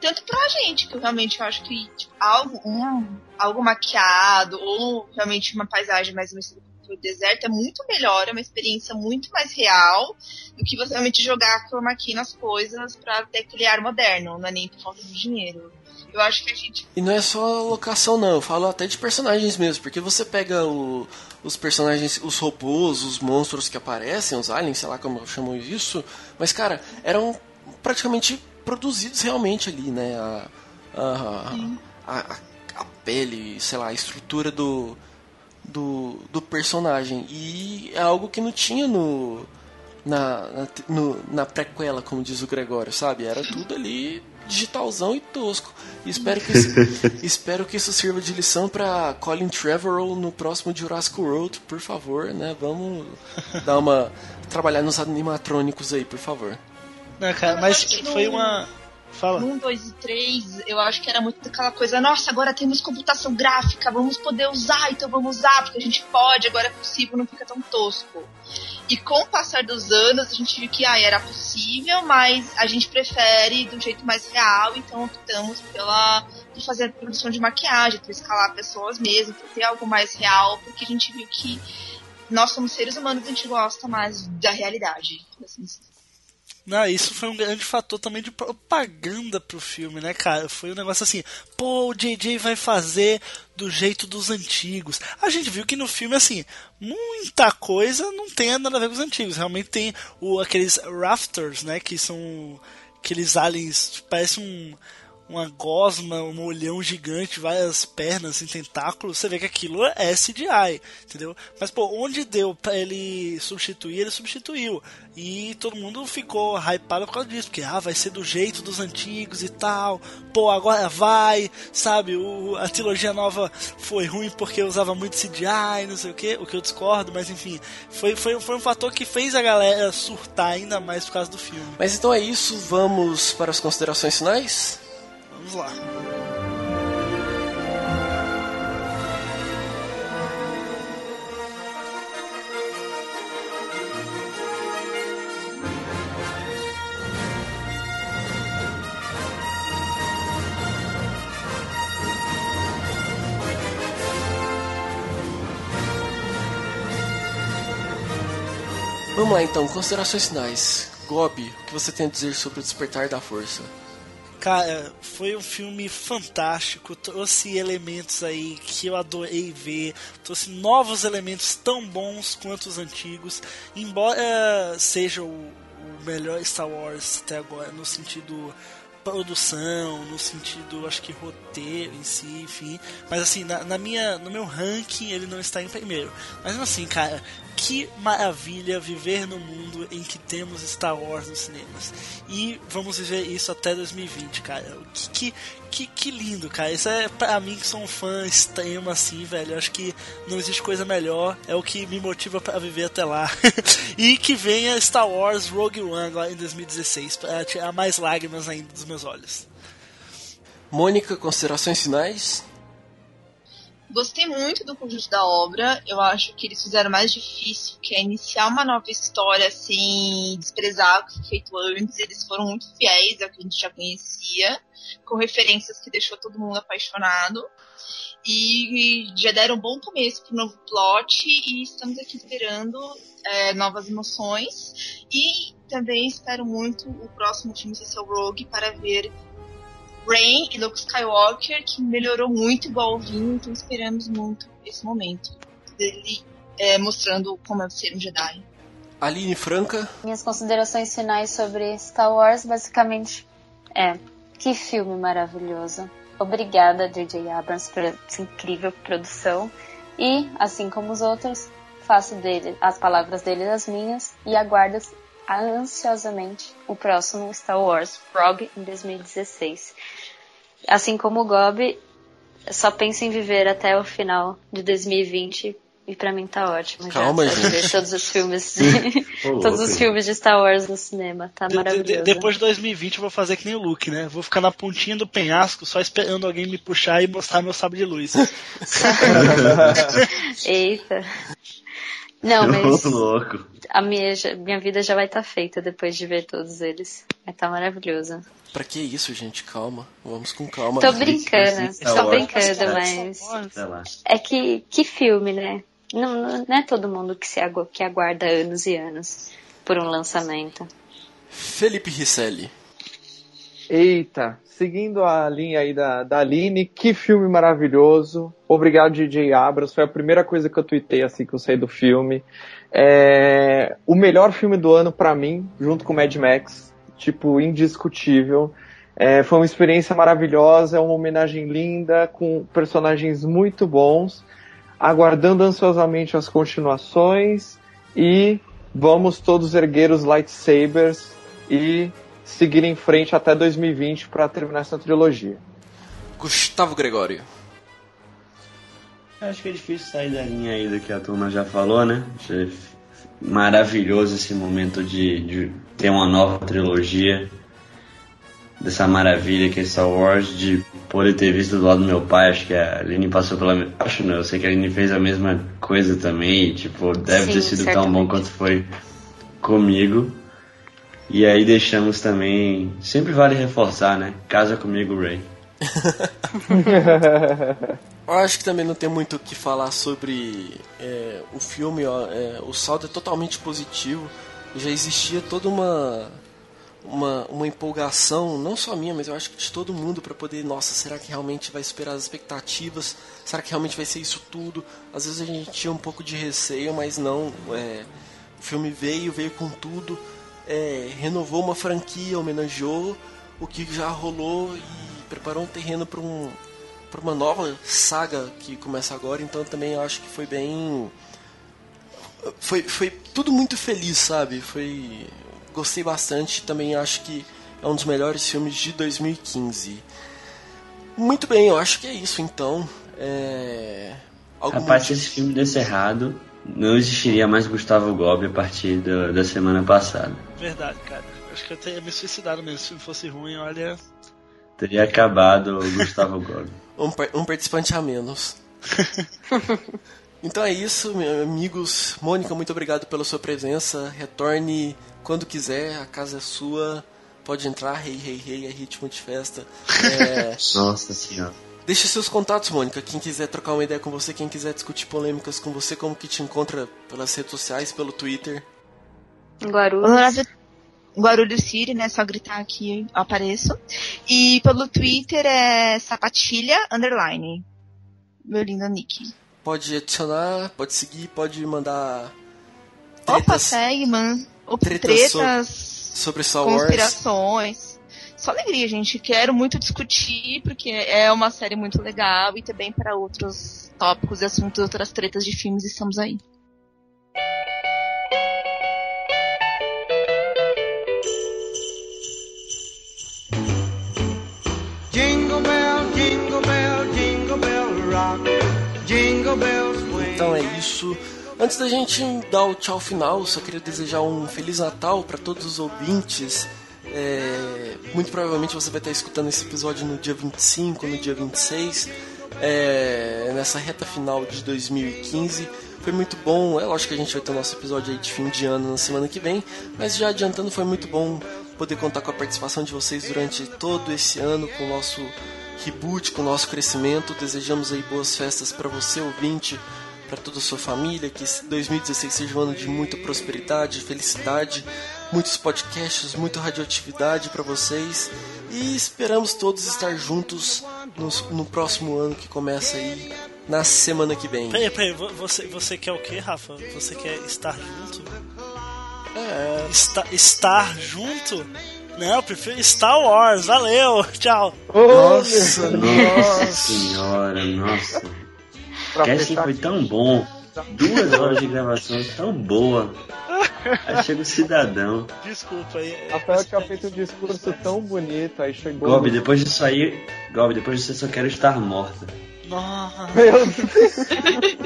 Tanto pra gente, que eu realmente acho que tipo, algo, um, algo maquiado, ou realmente uma paisagem mais imersiva pro deserto é muito melhor, é uma experiência muito mais real do que você realmente jogar chroma key nas coisas pra ter aquele ar moderno, não é nem por falta de dinheiro. Eu acho que a gente E não é só locação não, eu falo até de personagens mesmo, porque você pega o- os personagens, os robôs, os monstros que aparecem, os aliens, sei lá como eu chamo isso, mas cara, eram praticamente produzidos realmente ali, né? A, a, a, a- a pele, sei lá, a estrutura do, do, do personagem. E é algo que não tinha no, na, na, no- na prequela, como diz o Gregório, sabe? Era tudo ali digitalzão e tosco. E espero que isso, espero que isso sirva de lição para Colin Trevorrow no próximo Jurassic World, por favor, né? Vamos dar uma trabalhar nos animatrônicos aí, por favor. Não, cara, mas foi uma. Fala. 1, 2 e 3, eu acho que era muito aquela coisa, nossa, agora temos computação gráfica, vamos poder usar, então vamos usar, porque a gente pode, agora é possível, não fica tão tosco. E com o passar dos anos, a gente viu que ah, era possível, mas a gente prefere do jeito mais real, então optamos pela fazer produção de maquiagem, por escalar pessoas mesmo, por ter algo mais real, porque a gente viu que nós somos seres humanos, a gente gosta mais da realidade. assim. Não, isso foi um grande fator também de propaganda pro filme, né, cara? Foi um negócio assim, pô, o JJ vai fazer do jeito dos antigos. A gente viu que no filme, assim, muita coisa não tem nada a ver com os antigos. Realmente tem o, aqueles rafters, né, que são aqueles aliens, parece um uma gosma, um olhão gigante, várias pernas, assim, tentáculos, você vê que aquilo é CGI, entendeu? Mas, pô, onde deu pra ele substituir, ele substituiu. E todo mundo ficou hypado por causa disso, porque, ah, vai ser do jeito dos antigos e tal, pô, agora vai, sabe? O, a trilogia nova foi ruim porque usava muito CGI, não sei o que, o que eu discordo, mas enfim, foi, foi, foi um fator que fez a galera surtar ainda mais por causa do filme. Mas então é isso, vamos para as considerações finais? Vamos lá. Vamos lá então, considerações finais. Gobi, o que você tem a dizer sobre o despertar da força? Cara, foi um filme fantástico, trouxe elementos aí que eu adorei ver, trouxe novos elementos tão bons quanto os antigos, embora seja o, o melhor Star Wars até agora, no sentido produção, no sentido, acho que roteiro em si, enfim. Mas assim, na, na, minha, no meu ranking ele não está em primeiro. Mas assim, cara, que maravilha viver no mundo em que temos Star Wars nos cinemas. E vamos viver isso até 2020, cara. Que, que, que, que lindo, cara. Isso é pra mim que sou um fã extremo assim, velho. Acho que não existe coisa melhor. É o que me motiva para viver até lá. e que venha Star Wars Rogue One agora em 2016 para tirar mais lágrimas ainda dos meus olhos. Mônica, considerações finais? Gostei muito do conjunto da obra. Eu acho que eles fizeram mais difícil, que é iniciar uma nova história sem desprezar o que foi feito antes. Eles foram muito fiéis ao que a gente já conhecia, com referências que deixou todo mundo apaixonado. E já deram um bom começo para o novo plot e estamos aqui esperando é, novas emoções. E também espero muito o próximo filme o Rogue para ver Rain e Luke Skywalker, que melhorou muito igual ao vinho, então esperamos muito esse momento dele é, mostrando como é ser um Jedi. Aline Franca. Minhas considerações finais sobre Star Wars basicamente é que filme maravilhoso. Obrigada, J.J. Abrams, por essa incrível produção. E, assim como os outros, faço dele as palavras dele as minhas e aguardo ansiosamente o próximo Star Wars Rogue em 2016. Assim como o Gob, só penso em viver até o final de 2020 e pra mim tá ótimo. Calma, já, gente. ver todos os filmes de, todos os filmes de Star Wars no cinema. Tá De- de- maravilhoso. depois de 2020 eu vou fazer que nem o Luke, né? Vou ficar na pontinha do penhasco só esperando alguém me puxar e mostrar meu sabre de luz. Eita. Não, mas louco. a minha, minha vida já vai estar feita depois de ver todos eles. Vai estar maravilhoso. Pra que isso, gente? Calma. Vamos com calma. Tô brincando, tô Wars. brincando, mas. Sei lá. É que, que filme, né? Não, não- não é todo mundo que, se agu- que aguarda anos e anos por um lançamento. Felipe Risselli. Eita, seguindo a linha aí da, da Aline, que filme maravilhoso. Obrigado, DJ Abrams. Foi a primeira coisa que eu tuitei assim que eu saí do filme. É, o melhor filme do ano pra mim, junto com Mad Max. Tipo, indiscutível. É, foi uma experiência maravilhosa, é uma homenagem linda, com personagens muito bons. Aguardando ansiosamente as continuações. E vamos todos erguer os lightsabers e seguir em frente até 2020 para terminar essa trilogia. Gustavo Gregório. Acho que é difícil sair da linha aí do que a turma já falou, né? Achei maravilhoso esse momento de, de ter uma nova trilogia. Dessa maravilha que é Star Wars, de poder ter visto do lado do meu pai. Acho que a Aline passou pela. Acho não, eu sei que a Aline fez a mesma coisa também. e, Tipo, deve Sim, ter sido tão bom certamente. quanto foi comigo. E aí deixamos também. Sempre vale reforçar, né? Casa comigo, Ray. Eu acho que também não tem muito o que falar sobre é, o filme. ó, é, o saldo é totalmente positivo. Já existia toda uma, uma, uma empolgação, não só minha, mas eu acho que de todo mundo, para poder, nossa, será que realmente vai superar as expectativas? Será que realmente vai ser isso tudo? Às vezes a gente tinha um pouco de receio, mas não. é, o filme veio, veio com tudo, é, renovou uma franquia, homenageou o que já rolou e preparou um terreno para um, uma nova saga que começa agora, então também acho que foi bem. Foi, foi tudo muito feliz, sabe? Foi. Gostei bastante, também acho que é um dos melhores filmes de 2015. Muito bem, eu acho que é isso então. É... Algum Rapaz, se esse filme desse errado, não existiria mais Gustavo Gobi a partir do- da semana passada. Verdade, cara. Acho que eu teria me suicidado mesmo se fosse ruim, olha. Teria acabado o Gustavo Gobi. um, um participante a menos. então é isso, meus amigos. Mônica, muito obrigado pela sua presença. Retorne quando quiser, a casa é sua. Pode entrar, rei, rei, rei, é ritmo de festa. É, Nossa senhora. Deixe seus contatos, Mônica. Quem quiser trocar uma ideia com você, quem quiser discutir polêmicas com você, como que te encontra pelas redes sociais, pelo Twitter. Guarulhos. Guarulhos City, né? Só gritar aqui eu apareço. E pelo Twitter é sapatilha underline. Meu lindo nick. Pode adicionar, pode seguir, pode mandar Opa, tretas segue, mano. Opa, tretas tretas, sobre Star Wars. conspirações. Só alegria, gente. Quero muito discutir, porque é uma série muito legal e também para outros tópicos e assuntos, outras tretas de filmes, estamos aí. Jingle bell, jingle bell, jingle bell rock. Jingle bells swing. Então é isso. Antes da gente dar o tchau final, só queria desejar um Feliz Natal para todos os ouvintes. É, muito provavelmente você vai estar escutando esse episódio no dia 25, no dia 26, é, nessa reta final de 2015. Foi muito bom, é lógico que a gente vai ter o nosso episódio aí de fim de ano na semana que vem, mas já adiantando, foi muito bom poder contar com a participação de vocês durante todo esse ano, com o nosso reboot, com o nosso crescimento. Desejamos aí boas festas para você, ouvinte, para toda a sua família, que esse 2016 seja um ano de muita prosperidade, felicidade, muitos podcasts, muita radioatividade para vocês e esperamos todos estar juntos no, no próximo ano que começa aí na semana que vem. Peraí, peraí, vo- você, você quer o que, Rafa? Você quer estar junto? É, Esta- estar junto? Não, eu prefiro Star Wars. Valeu, tchau. nossa, Nossa senhora, nossa. Fechar foi tão bom. Duas horas de gravação tão boa. Aí chega o cidadão. Desculpa aí. Rafael tinha feito um discurso tão bonito, aí chegou. Gob, depois disso aí. Gob, depois disso eu só quero estar morta. Nossa. Meu Deus.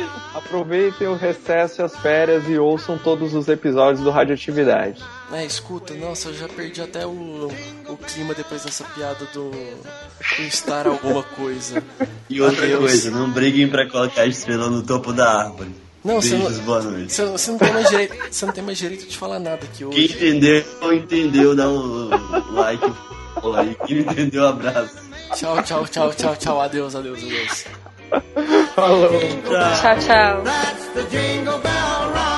Aproveitem o recesso e as férias e ouçam todos os episódios do Radioatividade. É, escuta, nossa, eu já perdi até o, o clima depois dessa piada do, do estar alguma coisa. E outra Adeus. coisa, não briguem pra colocar a estrela no topo da árvore. Não, você Beijos, não, boa noite. você, você não tem mais direito, você não tem mais direito de falar nada aqui Quem hoje. entendeu, entendeu, dá um like. Quem não entendeu, abraço. Tchau, tchau, tchau, tchau, tchau. Adeus, adeus, adeus. Falou. Tchau, tchau. tchau.